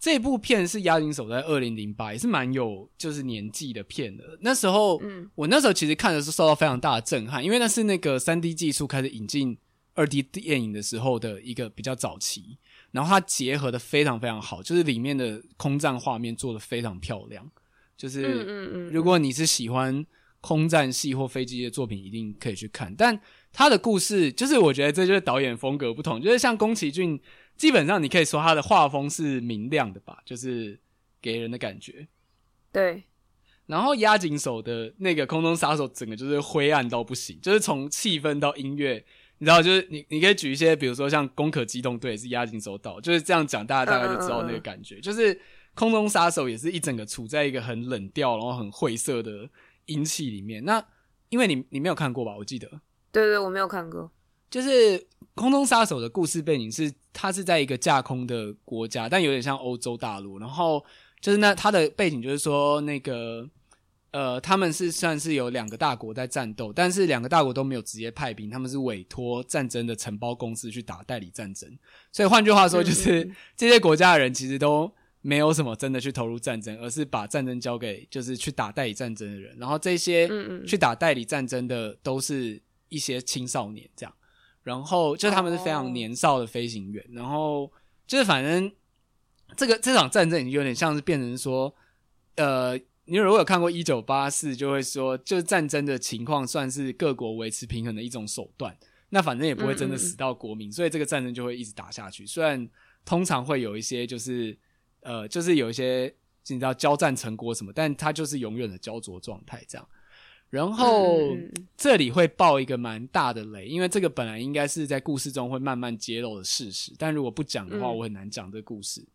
这部片是押井守在二零零八，也是蛮有就是年纪的片的。那时候，嗯，我那时候其实看的是受到非常大的震撼，因为那是那个三 D 技术开始引进二 D 电影的时候的一个比较早期。然后它结合的非常非常好，就是里面的空战画面做的非常漂亮。就是，嗯嗯嗯，如果你是喜欢空战戏或飞机的作品，一定可以去看。但他的故事，就是我觉得这就是导演风格不同，就是像宫崎骏。基本上你可以说他的画风是明亮的吧，就是给人的感觉。对，然后押井手的那个空中杀手整个就是灰暗到不行，就是从气氛到音乐，你知道，就是你你可以举一些，比如说像《攻壳机动队》是押井守导，就是这样讲，大家大概就知道那个感觉。嗯嗯嗯，就是空中杀手也是一整个处在一个很冷调，然后很晦涩的阴气里面。那因为你你没有看过吧？我记得，对对，我没有看过。就是空中杀手的故事背景是，它是在一个架空的国家，但有点像欧洲大陆。然后就是那它的背景就是说，那个呃，他们是算是有两个大国在战斗，但是两个大国都没有直接派兵，他们是委托战争的承包公司去打代理战争。所以换句话说，就是这些国家的人其实都没有什么真的去投入战争，而是把战争交给就是去打代理战争的人。然后这些去打代理战争的都是一些青少年这样。然后就他们是非常年少的飞行员，oh. 然后就是反正这个这场战争已经有点像是变成说，呃，你如果有看过一九八四，就会说，就是战争的情况算是各国维持平衡的一种手段。那反正也不会真的死到国民，嗯嗯，所以这个战争就会一直打下去。虽然通常会有一些就是呃，就是有一些你知道交战成果什么，但它就是永远的焦灼状态这样。然后这里会爆一个蛮大的雷，因为这个本来应该是在故事中会慢慢揭露的事实，但如果不讲的话，我很难讲这个故事。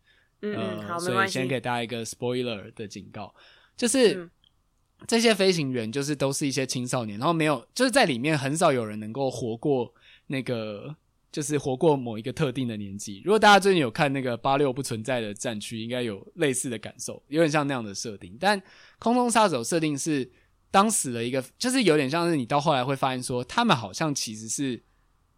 嗯，呃、好，所以先给大家一个 spoiler 的警告，就是这些飞行员就是都是一些青少年，然后没有就是在里面很少有人能够活过那个，就是活过某一个特定的年纪。如果大家最近有看那个八六不存在的战区，应该有类似的感受，有点像那样的设定。但空中杀手设定是。当死了一个，就是有点像是你到后来会发现说，他们好像其实是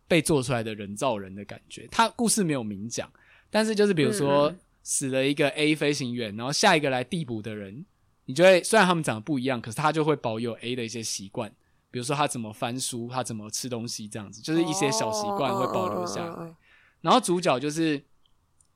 被做出来的人造人的感觉。他故事没有明讲，但是就是比如说死了一个 A 飞行员，然后下一个来递补的人，你就会虽然他们长得不一样，可是他就会保有 A 的一些习惯，比如说他怎么翻书，他怎么吃东西，这样子就是一些小习惯会保留下来。然后主角就是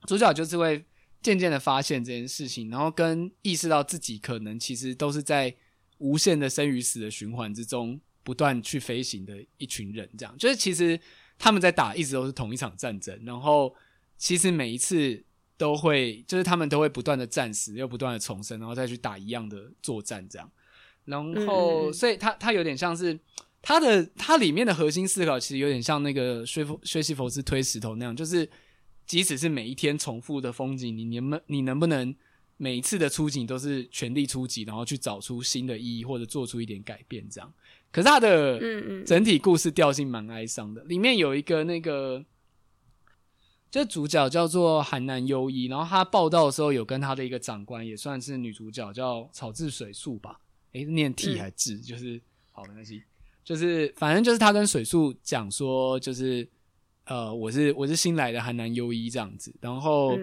主角就是会渐渐的发现这件事情，然后跟意识到自己可能其实都是在。无限的生与死的循环之中，不断去飞行的一群人，这样就是其实他们在打，一直都是同一场战争。然后其实每一次都会，就是他们都会不断的战死，又不断的重生，然后再去打一样的作战，这样。然后，所以他他有点像是他的它里面的核心思考，其实有点像那个薛佛薛西弗斯推石头那样，就是即使是每一天重复的风景，你能不你能不能？每一次的出击都是全力出击，然后去找出新的意义或者做出一点改变，这样。可是他的整体故事调性蛮哀伤的，里面有一个那个，这主角叫做韩南优一，然后他报道的时候有跟他的一个长官，也算是女主角，叫草治水树吧？诶，念 T 还治，嗯、就是好没关系，就是反正就是他跟水树讲说，就是呃，我是我是新来的韩南优一这样子，然后。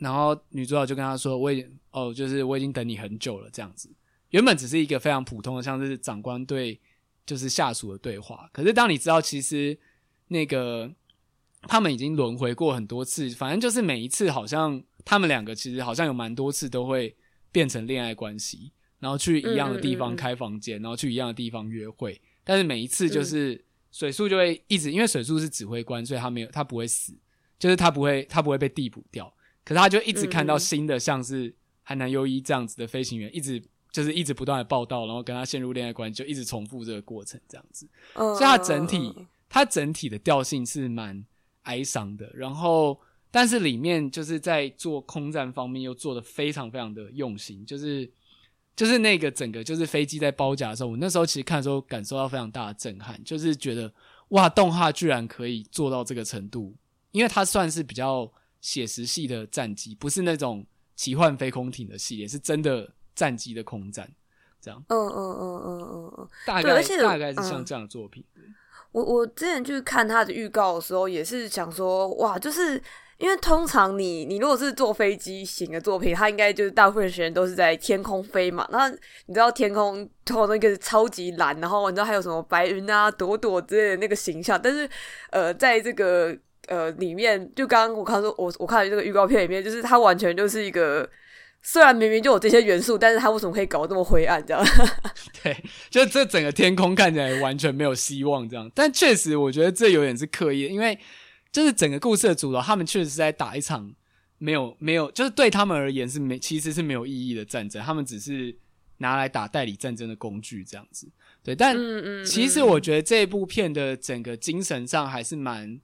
嗯然后女主角就跟他说：“我已经哦，就是我已经等你很久了。”这样子，原本只是一个非常普通的，像是长官对就是下属的对话。可是当你知道，其实那个他们已经轮回过很多次，反正就是每一次，好像他们两个其实好像有蛮多次都会变成恋爱关系，然后去一样的地方开房间，然后去一样的地方约会。但是每一次就是水树就会一直，因为水树是指挥官，所以他没有他不会死，就是他不会他不会被递补掉。可是他就一直看到新的，像是海南优一这样子的飞行员，一直就是一直不断的报道，然后跟他陷入恋爱关系，就一直重复这个过程这样子。所以他整体，他整体的调性是蛮哀伤的。然后，但是里面就是在做空战方面又做的非常非常的用心，就是就是那个整个就是飞机在包夹的时候，我那时候其实看的时候感受到非常大的震撼，就是觉得哇，动画居然可以做到这个程度，因为它算是比较。写实系的战机，不是那种奇幻飞空艇的系列，是真的战机的空战，这样。嗯嗯嗯嗯嗯嗯，大概大概是像这样的作品。嗯、我我之前去看他的预告的时候，也是想说，哇，就是因为通常你你如果是坐飞机型的作品，它应该就是大部分时间都是在天空飞嘛。那你知道天空透那个超级蓝，然后你知道还有什么白云啊、朵朵之类的那个形象，但是呃，在这个。呃，里面就刚刚我看说，我我看这个预告片里面，就是它完全就是一个，虽然明明就有这些元素，但是它为什么可以搞得这么灰暗这样？对，就这整个天空看起来完全没有希望这样。但确实，我觉得这有点是刻意，因为就是整个故事的主导，他们确实是在打一场没有没有，就是对他们而言是没其实是没有意义的战争，他们只是拿来打代理战争的工具这样子。对，但其实我觉得这部片的整个精神上还是蛮。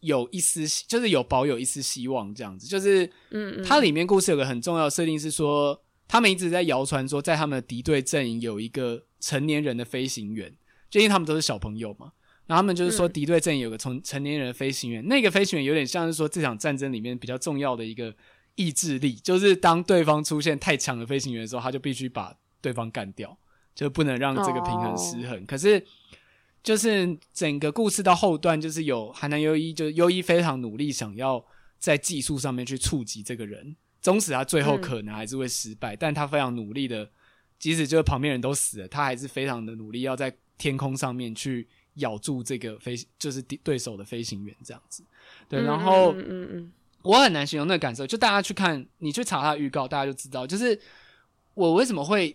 有一丝，就是有保有一丝希望，这样子，就是，嗯嗯，它里面故事有个很重要的设定是说，他们一直在谣传说，在他们的敌对阵营有一个成年人的飞行员，就因为他们都是小朋友嘛。然后他们就是说，敌对阵营有个成成年人的飞行员，嗯、那个飞行员有点像是说这场战争里面比较重要的一个意志力，就是当对方出现太强的飞行员的时候，他就必须把对方干掉，就不能让这个平衡失衡。哦、可是，就是整个故事到后段，就是有海南优一，就是优一非常努力想要在技术上面去触及这个人，纵使他最后可能还是会失败，嗯、但他非常努力的，即使就是旁边人都死了，他还是非常的努力要在天空上面去。咬住这个飞，就是对手的飞行员这样子，对，然后，嗯嗯嗯，我很难形容那个感受，就大家去看，你去查他的预告，大家就知道，就是我为什么会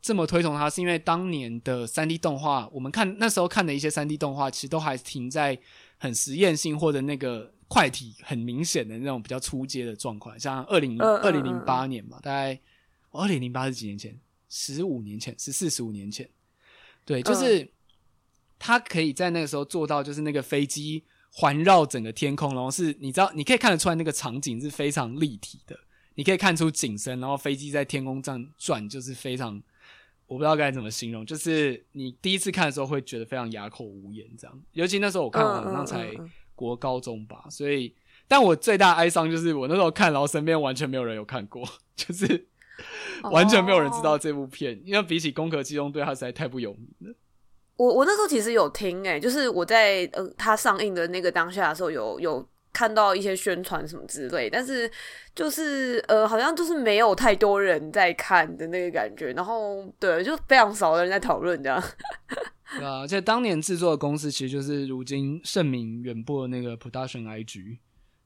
这么推崇它，是因为当年的三 D 动画，我们看那时候看的一些三 D 动画，其实都还停在很实验性或者那个快体很明显的那种比较初阶的状况，像二零二零零八年嘛，大概二零零八是几年前？十五年前，十四十五年前，对，就是。他可以在那个时候做到，就是那个飞机环绕整个天空，然后是你知道，你可以看得出来那个场景是非常立体的，你可以看出景深，然后飞机在天空这样转，就是非常，我不知道该怎么形容，就是你第一次看的时候会觉得非常哑口无言这样。尤其那时候我看完好像才国高中吧，所以，但我最大哀伤就是我那时候看，然后身边完全没有人有看过，就是完全没有人知道这部片，因为比起《攻壳机动队》，它实在太不有名了。我我那时候其实有听诶、欸，就是我在呃它上映的那个当下的时候有，有有看到一些宣传什么之类，但是就是呃好像就是没有太多人在看的那个感觉，然后对，就非常少的人在讨论这样。对啊，而且当年制作的公司其实就是如今盛名远播的那个 Production IG，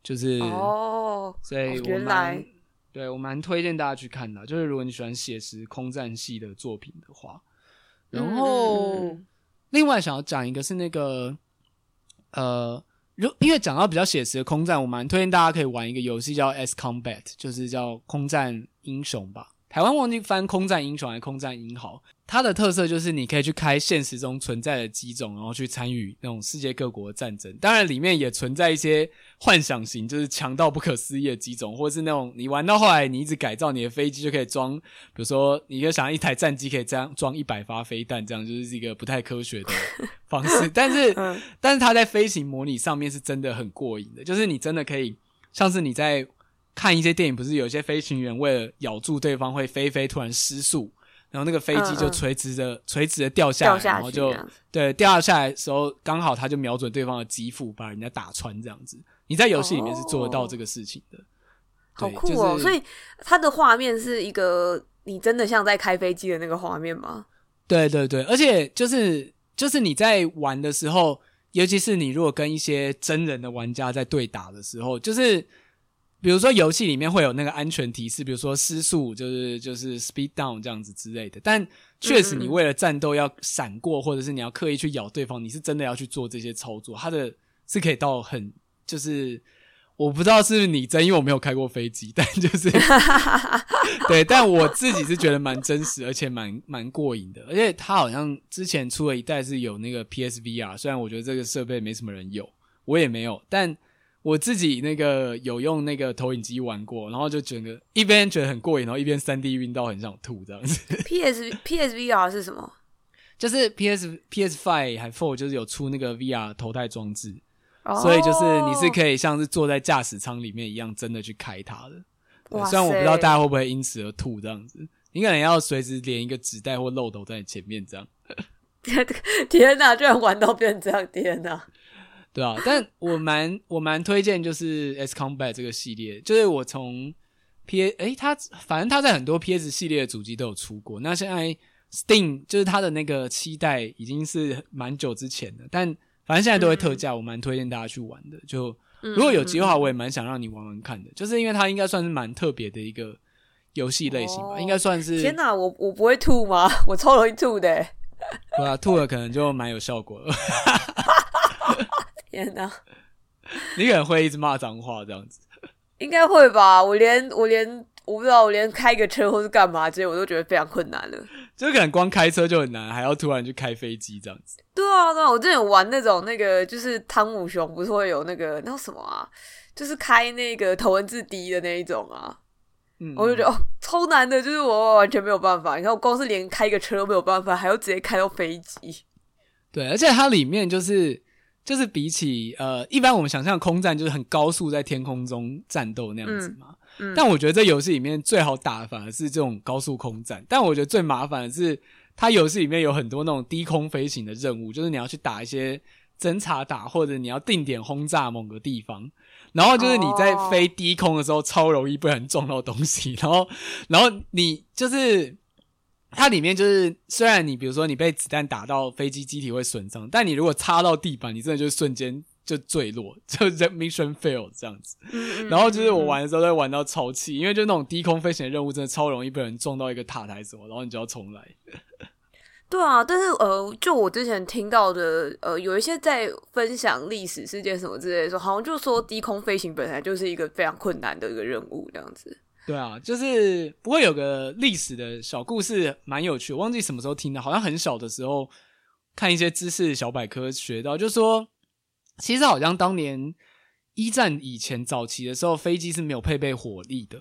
就是哦，所以我原来对我蛮推荐大家去看的，就是如果你喜欢写实空战系的作品的话，然后。嗯另外想要讲一个是那个，呃，如因为讲到比较写实的空战，我蛮推荐大家可以玩一个游戏叫《S Combat》，就是叫空战英雄吧。台湾忘记翻空战英雄还是空战英豪，它的特色就是你可以去开现实中存在的机种，然后去参与那种世界各国的战争。当然里面也存在一些幻想型，就是强到不可思议的机种，或是那种你玩到后来，你一直改造你的飞机就可以装，比如说你就想一台战机可以这样装一百发飞弹，这样就是一个不太科学的方式。但是，但是它在飞行模拟上面是真的很过瘾的，就是你真的可以像是你在。看一些电影，不是有些飞行员为了咬住对方会飞飞，突然失速，然后那个飞机就垂直的垂直的掉下来，然后就对掉下来的时候，刚好他就瞄准对方的肌腹，把人家打穿这样子。你在游戏里面是做得到这个事情的，好酷哦！所以它的画面是一个你真的像在开飞机的那个画面吗？对对对，而且就是就是你在玩的时候，尤其是你如果跟一些真人的玩家在对打的时候，就是。比如说游戏里面会有那个安全提示，比如说失速就是就是 speed down 这样子之类的。但确实，你为了战斗要闪过，或者是你要刻意去咬对方，你是真的要去做这些操作。它的是可以到很就是我不知道是不是你真，因为我没有开过飞机，但就是 对，但我自己是觉得蛮真实，而且蛮蛮过瘾的。而且它好像之前出了一代是有那个 PSVR，虽然我觉得这个设备没什么人有，我也没有，但。我自己那个有用那个投影机玩过，然后就整个一边觉得很过瘾，然后一边三 D 晕到很想吐这样子。P S P S V R 是什么？就是 P S P S Five 还 Four 就是有出那个 V R 头戴装置，oh. 所以就是你是可以像是坐在驾驶舱里面一样，真的去开它的。虽然我不知道大家会不会因此而吐这样子，你可能要随时连一个纸袋或漏斗在你前面这样。天哪！居然玩到变成这样，天哪！对啊，但我蛮我蛮推荐就是 S Combat 这个系列，就是我从 P A 诶，它反正它在很多 P S 系列的主机都有出过。那现在 Steam 就是它的那个期待已经是蛮久之前的，但反正现在都会特价，嗯、我蛮推荐大家去玩的。就如果有机会的话，我也蛮想让你玩玩看的，就是因为它应该算是蛮特别的一个游戏类型吧，哦、应该算是。天哪，我我不会吐吗？我超容易吐的。对啊，吐了可能就蛮有效果了。天哪！你可能会一直骂脏话这样子，应该会吧？我连我连我不知道，我连开个车或是干嘛这些，我都觉得非常困难了。就可能光开车就很难，还要突然去开飞机这样子。对啊，对啊，我之前玩那种那个，就是汤姆熊不是会有那个那叫什么啊？就是开那个头文字 D 的那一种啊。嗯，我就觉得哦，超难的，就是我完全没有办法。你看，我光是连开个车都没有办法，还要直接开到飞机。对，而且它里面就是就是比起呃，一般我们想象空战就是很高速在天空中战斗那样子嘛。嗯嗯、但我觉得这游戏里面最好打的反而是这种高速空战，但我觉得最麻烦的是，它游戏里面有很多那种低空飞行的任务，就是你要去打一些侦察打，或者你要定点轰炸某个地方，然后就是你在飞低空的时候，超容易被人撞到东西，然后，然后你就是它里面就是，虽然你比如说你被子弹打到飞机机体会损伤，但你如果插到地板，你真的就瞬间。就坠落，就 mission fail 这样子。然后就是我玩的时候在玩到超气，因为就那种低空飞行的任务真的超容易被人撞到一个塔台什么，然后你就要重来。对啊，但是呃，就我之前听到的，呃，有一些在分享历史事件什么之类的时候，好像就说低空飞行本来就是一个非常困难的一个任务这样子。对啊，就是不过有个历史的小故事蛮有趣，我忘记什么时候听的，好像很小的时候看一些知识小百科学到，就是说。其实好像当年一战以前早期的时候，飞机是没有配备火力的，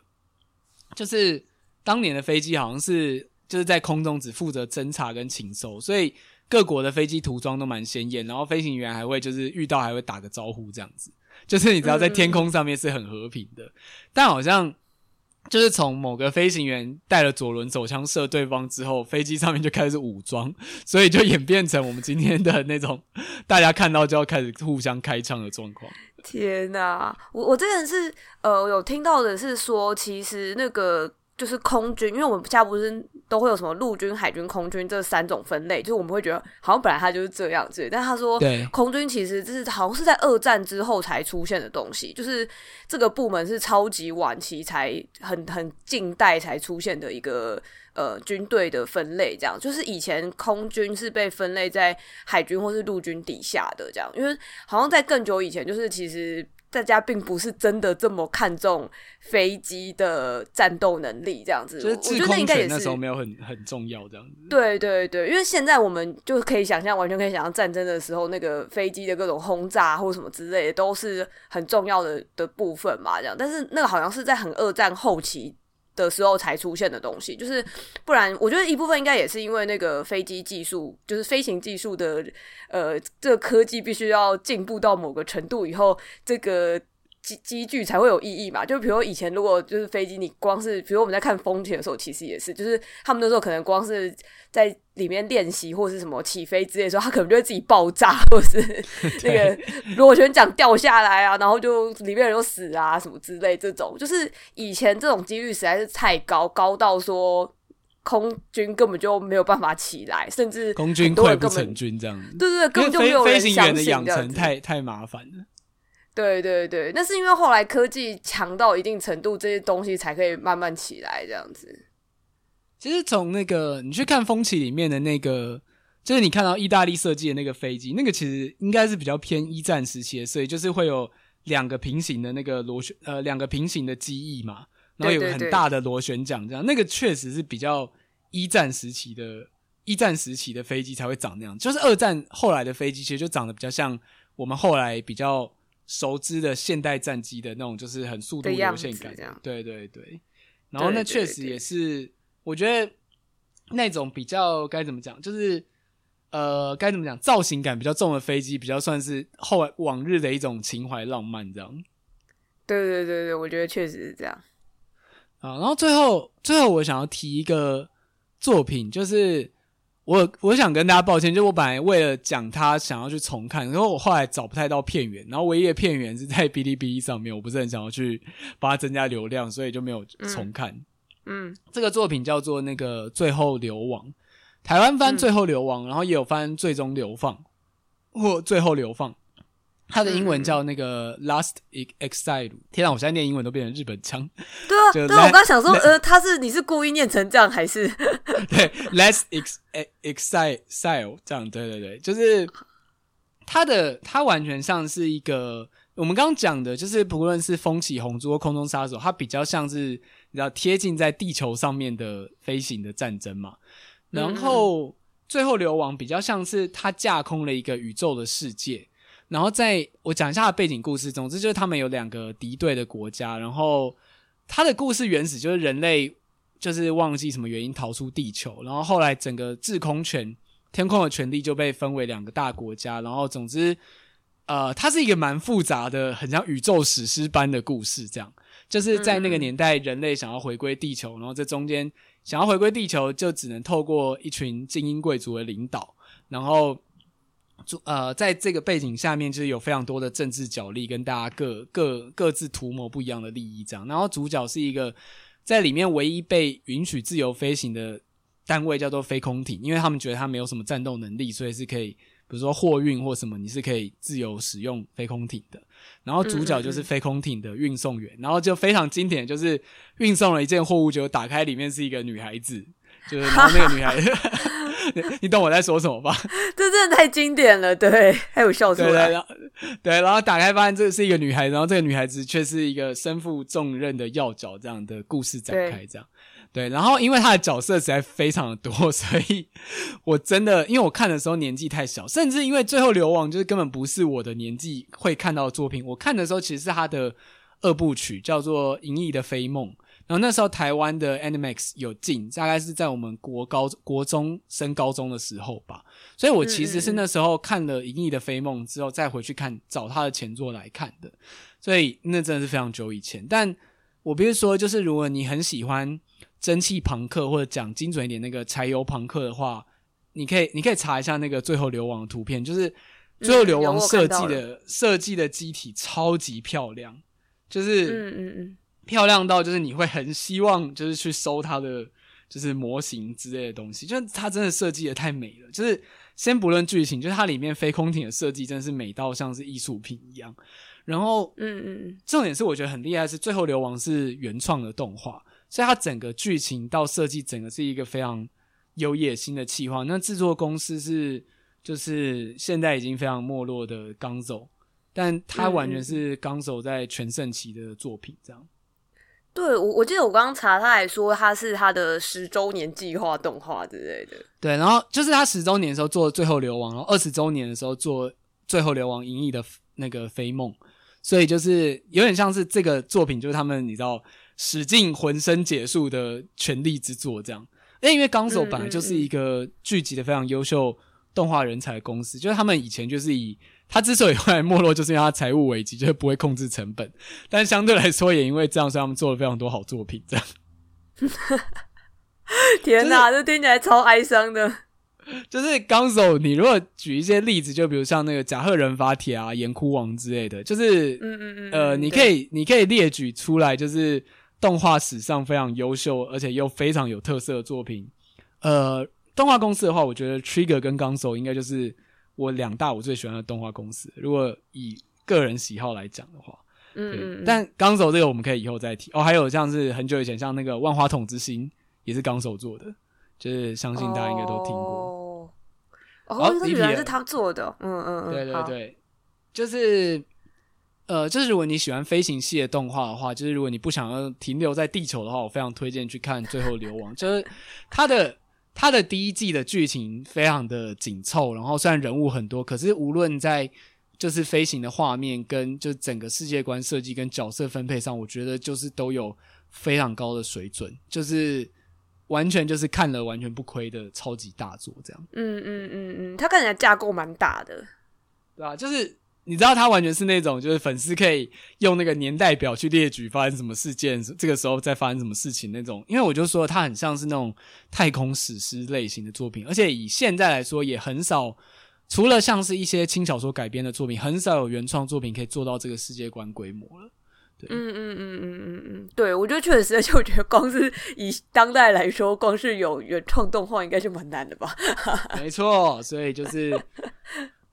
就是当年的飞机好像是就是在空中只负责侦察跟勤收，所以各国的飞机涂装都蛮鲜艳，然后飞行员还会就是遇到还会打个招呼这样子，就是你知道在天空上面是很和平的，但好像。就是从某个飞行员带了左轮手枪射对方之后，飞机上面就开始武装，所以就演变成我们今天的那种大家看到就要开始互相开枪的状况。天哪，我我这个人是呃有听到的是说，其实那个。就是空军，因为我们现在不是都会有什么陆军、海军、空军这三种分类，就是我们会觉得好像本来它就是这样子，但他说，空军其实就是好像是在二战之后才出现的东西，就是这个部门是超级晚期才很很近代才出现的一个呃军队的分类，这样就是以前空军是被分类在海军或是陆军底下的这样，因为好像在更久以前，就是其实。大家并不是真的这么看重飞机的战斗能力，这样子。就是制空权那时候没有很很重要，这样子。对对对，因为现在我们就可以想象，完全可以想象战争的时候，那个飞机的各种轰炸或什么之类的，都是很重要的的部分嘛，这样。但是那个好像是在很二战后期。的时候才出现的东西，就是不然，我觉得一部分应该也是因为那个飞机技术，就是飞行技术的，呃，这个科技必须要进步到某个程度以后，这个。机机具才会有意义嘛？就比如以前，如果就是飞机，你光是比如我们在看风景的时候，其实也是，就是他们那时候可能光是在里面练习或是什么起飞之类的时候，他可能就会自己爆炸，或是 那个螺旋桨掉下来啊，然后就里面人就死啊什么之类。这种就是以前这种几率实在是太高，高到说空军根本就没有办法起来，甚至空军溃不成军这样子。对对对，根本就没有人飞行员的养成太太麻烦了。对对对，那是因为后来科技强到一定程度，这些东西才可以慢慢起来这样子。其实从那个你去看风起里面的那个，就是你看到意大利设计的那个飞机，那个其实应该是比较偏一战时期的，所以就是会有两个平行的那个螺旋，呃，两个平行的机翼嘛，然后有个很大的螺旋桨，这样，那个确实是比较一战时期的，一战时期的飞机才会长那样。就是二战后来的飞机，其实就长得比较像我们后来比较。熟知的现代战机的那种，就是很速度流线感，对对对。然后那确实也是，我觉得那种比较该怎么讲，就是呃该怎么讲，造型感比较重的飞机，比较算是后来往日的一种情怀浪漫这样。对对对对，我觉得确实是这样。啊，然后最后最后我想要提一个作品，就是。我我想跟大家抱歉，就我本来为了讲他想要去重看，然后我后来找不太到片源，然后唯一的片源是在哔哩哔哩上面，我不是很想要去帮他增加流量，所以就没有重看。嗯，嗯，这个作品叫做那个《最后流亡》，台湾翻《最后流亡》，然后也有翻《最终流放》或《最后流放》。它的英文叫那个 Last Exile。天啊，我现在念英文都变成日本腔。对啊，对啊，我刚想说，呃，他是你是故意念成这样还是？对，Last Ex Exile 这样，对对对，就是他的，他完全像是一个我们刚刚讲的，就是不论是风起红珠或空中杀手，它比较像是你知道贴近在地球上面的飞行的战争嘛。然后最后流亡比较像是他架空了一个宇宙的世界。然后在我讲一下背景故事，总之就是他们有两个敌对的国家，然后他的故事原始就是人类就是忘记什么原因逃出地球，然后后来整个制空权天空的权力就被分为两个大国家，然后总之，呃，它是一个蛮复杂的，很像宇宙史诗般的故事，这样就是在那个年代，人类想要回归地球，然后这中间想要回归地球，就只能透过一群精英贵族的领导，然后。呃，在这个背景下面，就是有非常多的政治角力，跟大家各各各自图谋不一样的利益这样。然后主角是一个在里面唯一被允许自由飞行的单位，叫做飞空艇，因为他们觉得他没有什么战斗能力，所以是可以，比如说货运或什么，你是可以自由使用飞空艇的。然后主角就是飞空艇的运送员，嗯嗯嗯，然后就非常经典，就是运送了一件货物，就打开里面是一个女孩子，就是然后那个女孩子。你，你懂我在说什么吧？这真的太经典了，对，还有笑出来。对，然后，对，然后打开发现这是一个女孩，然后这个女孩子却是一个身负重任的要角，这样的故事展开，这样。对，对，然后因为她的角色实在非常的多，所以我真的因为我看的时候年纪太小，甚至因为最后流亡就是根本不是我的年纪会看到的作品。我看的时候其实是她的二部曲，叫做《银翼的飞梦》。然后那时候台湾的 Animax 有进，大概是在我们国高国中升高中的时候吧，所以我其实是那时候看了《银翼的飞梦》之后再回去看找他的前作来看的，所以那真的是非常久以前。但我必须说，就是如果你很喜欢蒸汽朋克或者讲精准一点那个柴油朋克的话，你可以你可以查一下那个最后流亡的图片，就是最后流亡设计的设计的机体超级漂亮，就是嗯嗯嗯。漂亮到就是你会很希望就是去收它的就是模型之类的东西，就是它真的设计的太美了。就是先不论剧情，就是它里面飞空艇的设计真的是美到像是艺术品一样。然后，嗯嗯，重点是我觉得很厉害是最后流亡是原创的动画，所以它整个剧情到设计整个是一个非常有野心的企划。那制作公司是就是现在已经非常没落的刚走，但它完全是刚走在全盛期的作品这样。对，我我记得我刚刚查，他还说他是他的十周年计划动画之类的。对，然后就是他十周年的时候做《最后流亡》，然后二十周年的时候做《最后流亡》银翼的那个飞梦，所以就是有点像是这个作品，就是他们你知道使尽浑身解数的全力之作这样。因为刚手本来就是一个聚集的非常优秀动画人才的公司，就是他们以前就是以。他之所以后来没落，就是因为他财务危机，就是不会控制成本。但相对来说，也因为这样，所以他们做了非常多好作品。这样，天哪，就是、这听起来超哀伤的。就是钢手，你如果举一些例子，就比如像那个甲贺忍法帖啊、岩窟王之类的，就是，嗯嗯嗯，呃，你可以，你可以列举出来，就是动画史上非常优秀，而且又非常有特色的作品。呃，动画公司的话，我觉得 Trigger 跟钢手应该就是。我两大我最喜欢的动画公司，如果以个人喜好来讲的话，嗯，嗯，但钢手这个我们可以以后再提哦。还有像是很久以前，像那个万花筒之星也是钢手做的，就是相信大家应该都听过。哦，哦，这原来是他做的，嗯嗯嗯，对对对，就是呃，就是如果你喜欢飞行系的动画的话，就是如果你不想要停留在地球的话，我非常推荐去看《最后流亡》，就是他的。它的第一季的剧情非常的紧凑，然后虽然人物很多，可是无论在就是飞行的画面跟就整个世界观设计跟角色分配上，我觉得就是都有非常高的水准，就是完全就是看了完全不亏的超级大作这样。嗯嗯嗯嗯，它看起来架构蛮大的，对啊？就是。你知道他完全是那种，就是粉丝可以用那个年代表去列举发生什么事件，这个时候再发生什么事情那种。因为我就说他很像是那种太空史诗类型的作品，而且以现在来说也很少，除了像是一些轻小说改编的作品，很少有原创作品可以做到这个世界观规模了。嗯嗯嗯嗯嗯嗯，对，我觉得确实，而且我觉得光是以当代来说，光是有原创动画应该就蛮难的吧？没错，所以就是。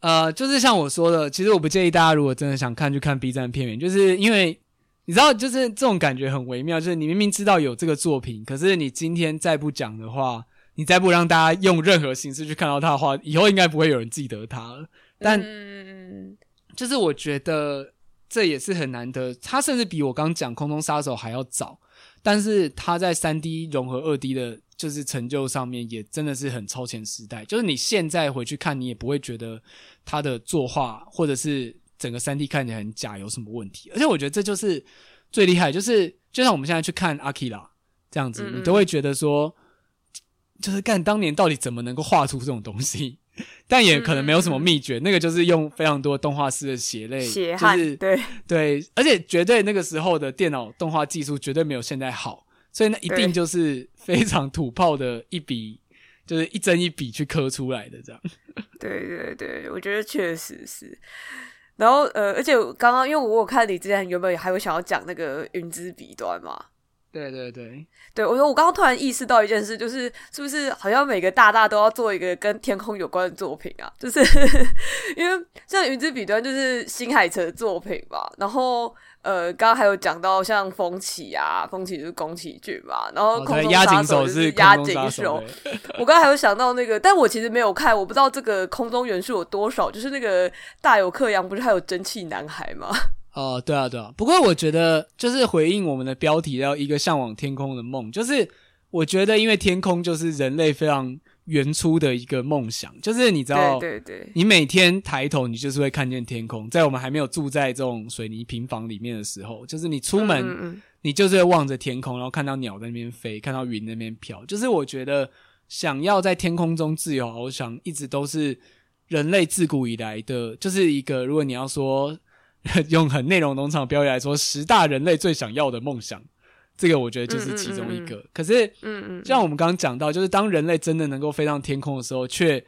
呃，就是像我说的，其实我不建议大家如果真的想看，去看 B 站片源，就是因为你知道，就是这种感觉很微妙，就是你明明知道有这个作品，可是你今天再不讲的话，你再不让大家用任何形式去看到它的话，以后应该不会有人记得它了。但，就是我觉得这也是很难得，它甚至比我刚讲《空中杀手》还要早，但是它在三 D 融合二 D 的。就是成就上面也真的是很超前时代，就是你现在回去看，你也不会觉得他的作画或者是整个三 D 看起来很假有什么问题。而且我觉得这就是最厉害，就是就像我们现在去看阿基拉这样子，你都会觉得说就是干当年到底怎么能够画出这种东西？但也可能没有什么秘诀，嗯、那个就是用非常多动画师的血泪，血汗，就是对 对，而且绝对那个时候的电脑动画技术绝对没有现在好，所以那一定就是非常土炮的一笔，就是一针一笔去刻出来的这样。对对对，我觉得确实是。然后呃，而且刚刚因为我有看你之前原本还有想要讲那个云之彼端嘛。对对对，对我说我刚刚突然意识到一件事，就是是不是好像每个大大都要做一个跟天空有关的作品啊？就是 因为像《云之彼端》就是新海诚的作品吧，然后呃，刚刚还有讲到像风起啊，风起就是宫崎骏嘛，然后空中杀手就是押井守。我刚刚还有想到那个，但我其实没有看，我不知道这个空中元素有多少，就是那个大友克洋不是还有蒸汽男孩吗？哦，对啊，对啊。不过我觉得，就是回应我们的标题，要一个向往天空的梦。就是我觉得，因为天空就是人类非常原初的一个梦想。就是你知道，对对对，你每天抬头，你就是会看见天空。在我们还没有住在这种水泥平房里面的时候，就是你出门，嗯嗯，你就是会望着天空，然后看到鸟在那边飞，看到云在那边飘。就是我觉得，想要在天空中自由翱翔，一直都是人类自古以来的，就是一个。如果你要说。用很内容农场标语来说，十大人类最想要的梦想，这个我觉得就是其中一个。嗯嗯嗯，可是，嗯嗯，像我们刚刚讲到，就是当人类真的能够飞上天空的时候，却，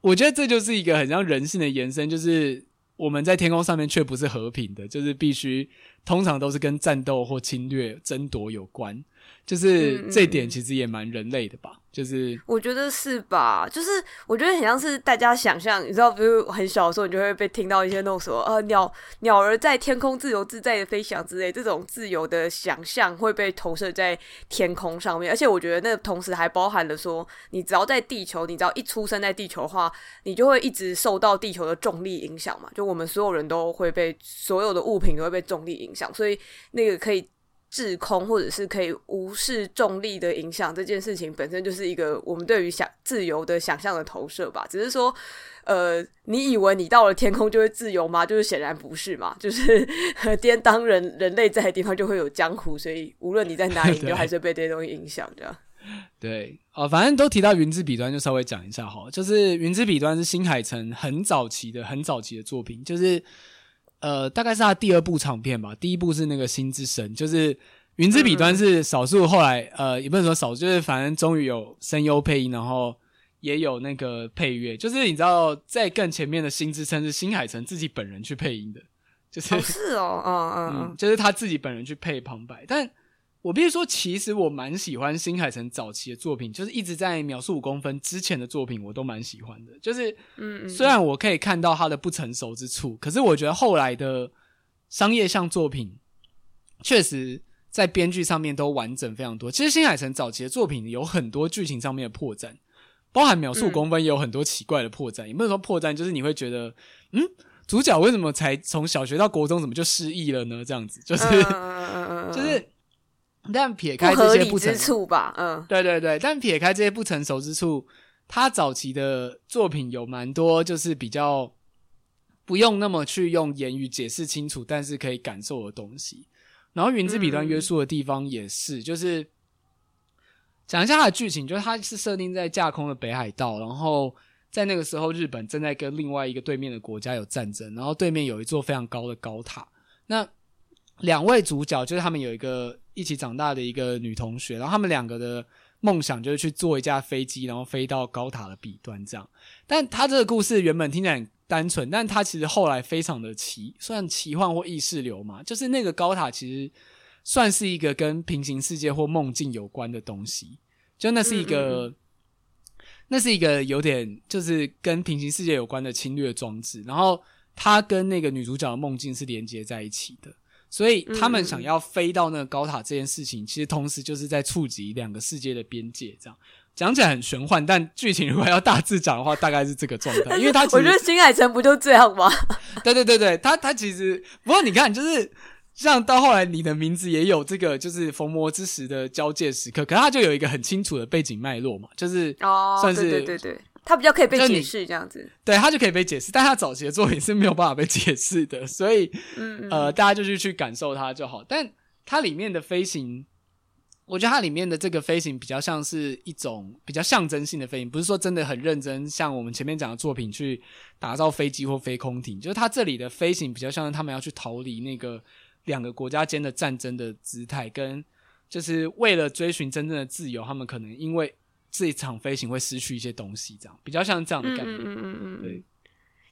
我觉得这就是一个很像人性的延伸，就是我们在天空上面却不是和平的，就是必须通常都是跟战斗或侵略、争夺有关。就是这点其实也蛮人类的吧，就是我觉得是吧，就是我觉得很像是大家想象，你知道，比如很小的时候，你就会被听到一些那种什么呃鸟鸟儿在天空自由自在的飞翔之类，这种自由的想象会被投射在天空上面，而且我觉得那同时还包含了说，你只要在地球，你只要一出生在地球的话，你就会一直受到地球的重力影响嘛，就我们所有人都会被所有的物品都会被重力影响，所以那个可以。滞空或者是可以无视重力的影响，这件事情本身就是一个我们对于想自由的想象的投射吧。只是说，呃，你以为你到了天空就会自由吗？就是显然不是嘛。就是 颠当人人类在的地方就会有江湖，所以无论你在哪里，你 就还是被这些东西影响这样。对，哦，反正都提到云之彼端，就稍微讲一下哈。就是云之彼端是新海诚很早期的、很早期的作品，就是。呃，大概是他第二部长片吧。第一部是那个《心之神》，就是《云之彼端》是少数后来呃，也不能说少数，就是反正终于有声优配音，然后也有那个配乐。就是你知道，在更前面的《心之声》是新海诚自己本人去配音的，就是、哦是哦，嗯嗯嗯，就是他自己本人去配旁白，但。我必须说，其实我蛮喜欢新海诚早期的作品，就是一直在秒速五公分之前的作品，我都蛮喜欢的。就是，嗯，虽然我可以看到他的不成熟之处，可是我觉得后来的商业向作品，确实在编剧上面都完整非常多。其实新海诚早期的作品有很多剧情上面的破绽，包含秒速五公分也有很多奇怪的破绽。也不能说破绽，就是你会觉得，嗯，主角为什么才从小学到国中，怎么就失忆了呢？这样子，就是，就是。但撇开这些不成熟之处吧，嗯，对对对，但撇开这些不成熟之处，他早期的作品有蛮多，就是比较不用那么去用言语解释清楚，但是可以感受的东西。然后《云之彼端》约束的地方也是，嗯、就是讲一下它的剧情，就是它是设定在架空的北海道，然后在那个时候，日本正在跟另外一个对面的国家有战争，然后对面有一座非常高的高塔，那两位主角就是他们有一个。一起长大的一个女同学，然后他们两个的梦想就是去坐一架飞机，然后飞到高塔的彼端这样。但他这个故事原本听起来很单纯，但他其实后来非常的奇，算奇幻或意识流嘛。就是那个高塔其实算是一个跟平行世界或梦境有关的东西，就那是一个，嗯嗯嗯，那是一个有点就是跟平行世界有关的侵略装置，然后他跟那个女主角的梦境是连接在一起的。所以他们想要飞到那个高塔这件事情，嗯、其实同时就是在触及两个世界的边界。这样讲起来很玄幻，但剧情如果要大致讲的话，大概是这个状态。因为他我觉得新海诚不就这样吗？对对对对，他他其实不过你看，就是像到后来你的名字也有这个，就是逢魔之时的交界时刻，可是他就有一个很清楚的背景脉络嘛，就是哦，算是对对对对。他比较可以被解释这样子，对，他就可以被解释，但他早期的作品是没有办法被解释的，所以，嗯嗯呃，大家就去去感受它就好。但它里面的飞行，我觉得它里面的这个飞行比较像是一种比较象征性的飞行，不是说真的很认真，像我们前面讲的作品去打造飞机或飞空艇。就是它这里的飞行比较像是他们要去逃离那个两个国家间的战争的姿态，跟就是为了追寻真正的自由，他们可能因为这一场飞行会失去一些东西，这样比较像这样的概念。嗯嗯嗯对。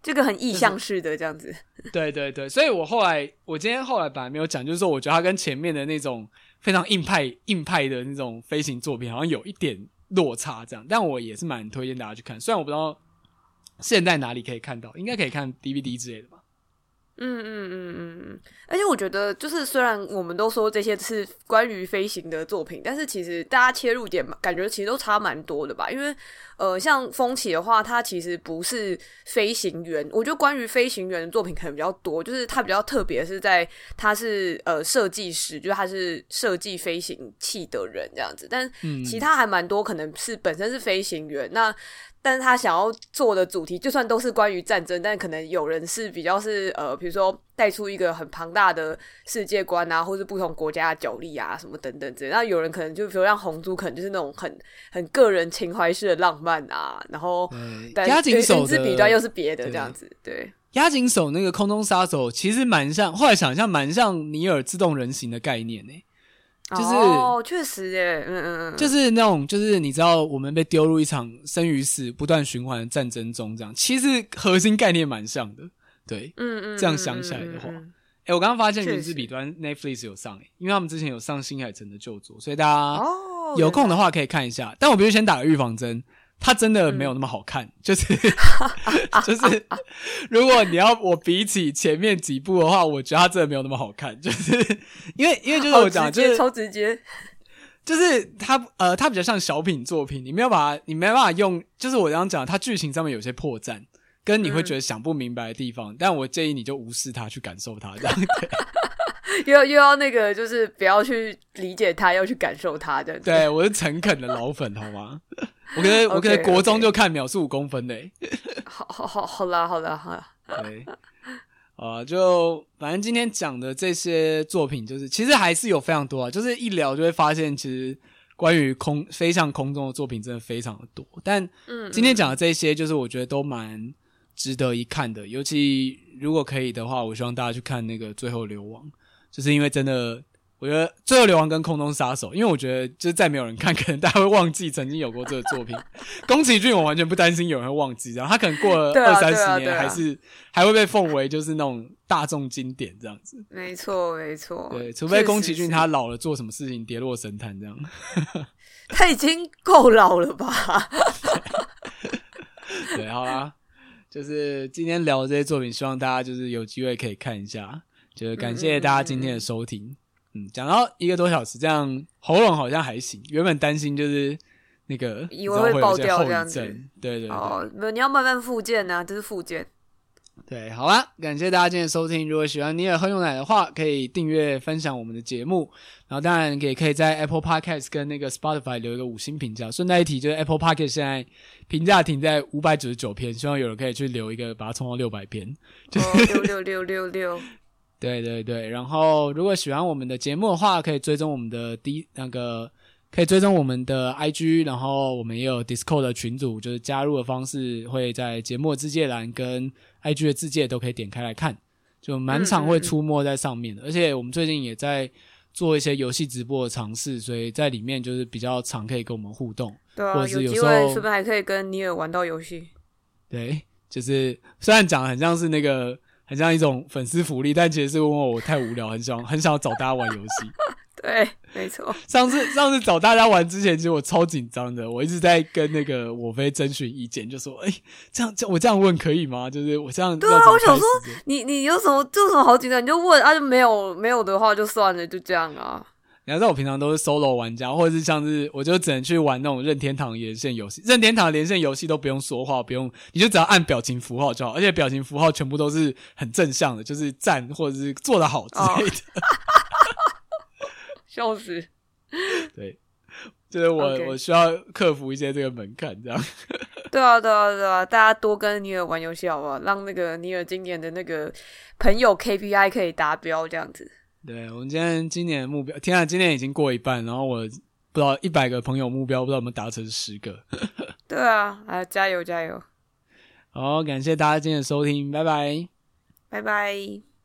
这个很意象式的这样子，对对对，所以我后来，我今天后来本来没有讲，就是说，我觉得它跟前面的那种非常硬派、硬派的那种飞行作品，好像有一点落差，这样。但我也是蛮推荐大家去看，虽然我不知道现在哪里可以看到，应该可以看 DVD 之类的吧。嗯嗯嗯嗯嗯，而且我觉得，就是虽然我们都说这些是关于飞行的作品，但是其实大家切入点感觉其实都差蛮多的吧？因为呃，像风起的话，它其实不是飞行员。我觉得关于飞行员的作品可能比较多，就是它比较特别是在它是呃设计师，就是他是设计飞行器的人这样子。但其他还蛮多，可能是本身是飞行员那。但是他想要做的主题，就算都是关于战争，但可能有人是比较是呃，比如说带出一个很庞大的世界观啊，或是不同国家的角力啊，什么等等之类。那有人可能就比如像红猪，可能就是那种很很个人情怀式的浪漫啊，然后押井守的彼端又是别的这样子。对，押井守那个空中杀手其实蛮像，后来想象蛮像尼尔自动人形的概念呢、欸。就是哦，确实耶，嗯嗯嗯，就是那种，就是你知道，我们被丢入一场生与死不断循环的战争中，这样其实核心概念蛮像的，对，嗯嗯，这样想起来的话，哎、欸，我刚刚发现原子笔端 Netflix 有上，诶，因为他们之前有上新海诚的旧作，所以大家有空的话可以看一下。但我必须先打个预防针。它真的没有那么好看，嗯、就是 就是，如果你要我比起前面几部的话，我觉得它真的没有那么好看，就是因为因为就是我讲就是超直接，就是它呃它比较像小品作品，你没有把它你没办法用，就是我刚刚讲它剧情上面有些破绽，跟你会觉得想不明白的地方，嗯、但我建议你就无视它去感受它这样。对。又要又要那个，就是不要去理解他，要去感受他的。对，我是诚恳的老粉，好吗？我可能我可能 国中就看秒速五公分嘞。好好好，好啦好啦好啦。对，啊，就反正今天讲的这些作品，就是其实还是有非常多啊。就是一聊就会发现，其实关于空飞向空中的作品真的非常的多。但今天讲的这些，就是我觉得都蛮值得一看的。尤其如果可以的话，我希望大家去看那个《最后流亡》。就是因为真的，我觉得《最后流亡》跟《空中杀手》，因为我觉得就是再没有人看，可能大家会忘记曾经有过这个作品。宫崎骏，我完全不担心有人会忘记，然后他可能过了二三十年，还是还会被奉为就是那种大众经典这样子。没错，没错。对，除非宫崎骏他老了做什么事情跌落神坛这样。他已经够老了吧？对，好啦，就是今天聊的这些作品，希望大家就是有机会可以看一下。就是感谢大家今天的收听，嗯，讲、嗯、到一个多小时，这样喉咙好像还行。原本担心就是那个以为会爆掉这样子，对对对，哦，你要慢慢复健啊，这是复健。对，好啦，感谢大家今天的收听。如果喜欢尼尔喝牛奶的话，可以订阅分享我们的节目，然后当然也可以在 Apple Podcast 跟那个 Spotify 留一个五星评价。顺带一提，就是 Apple Podcast 现在评价停在五百九十九篇，希望有人可以去留一个，把它冲到六百篇。六六六六六。对对对，然后如果喜欢我们的节目的话，可以追踪我们的 D 那个，可以追踪我们的 IG，然后我们也有 Discord 的群组，就是加入的方式会在节目的自介栏跟 IG 的自介都可以点开来看，就蛮常会出没在上面的。嗯嗯，而且我们最近也在做一些游戏直播的尝试，所以在里面就是比较常可以跟我们互动，对啊，或者是有机会是不是还可以跟尼尔玩到游戏？对，就是虽然讲的很像是那个。很像一种粉丝福利，但其实是因为我太无聊，很想很想要找大家玩游戏。对，没错。上次上次找大家玩之前，其实我超紧张的，我一直在跟那个我飞征询意见，就说：“哎、欸，这样这样我这样问可以吗？就是我这样。”对啊，我想说，你你有什么就有什么好紧张，你就问啊，就没有没有的话就算了，就这样啊。你要知道，我平常都是 solo 玩家，或者是像是我就只能去玩那种任天堂连线游戏。任天堂连线游戏都不用说话，不用，你就只要按表情符号就好，而且表情符号全部都是很正向的，就是赞或者是做的好之类的。笑，，笑死！对，就是我.我需要克服一些这个门槛，这样。对啊，对啊，对啊！大家多跟尼尔玩游戏好不好？让那个尼尔今年的那个朋友 KPI 可以达标，这样子。对，我们今天今年的目标，天啊，今年已经过一半，然后我不知道一百个朋友目标，不知道有没有达成十个。对啊，啊，加油加油！好，感谢大家今天的收听，拜拜，拜拜。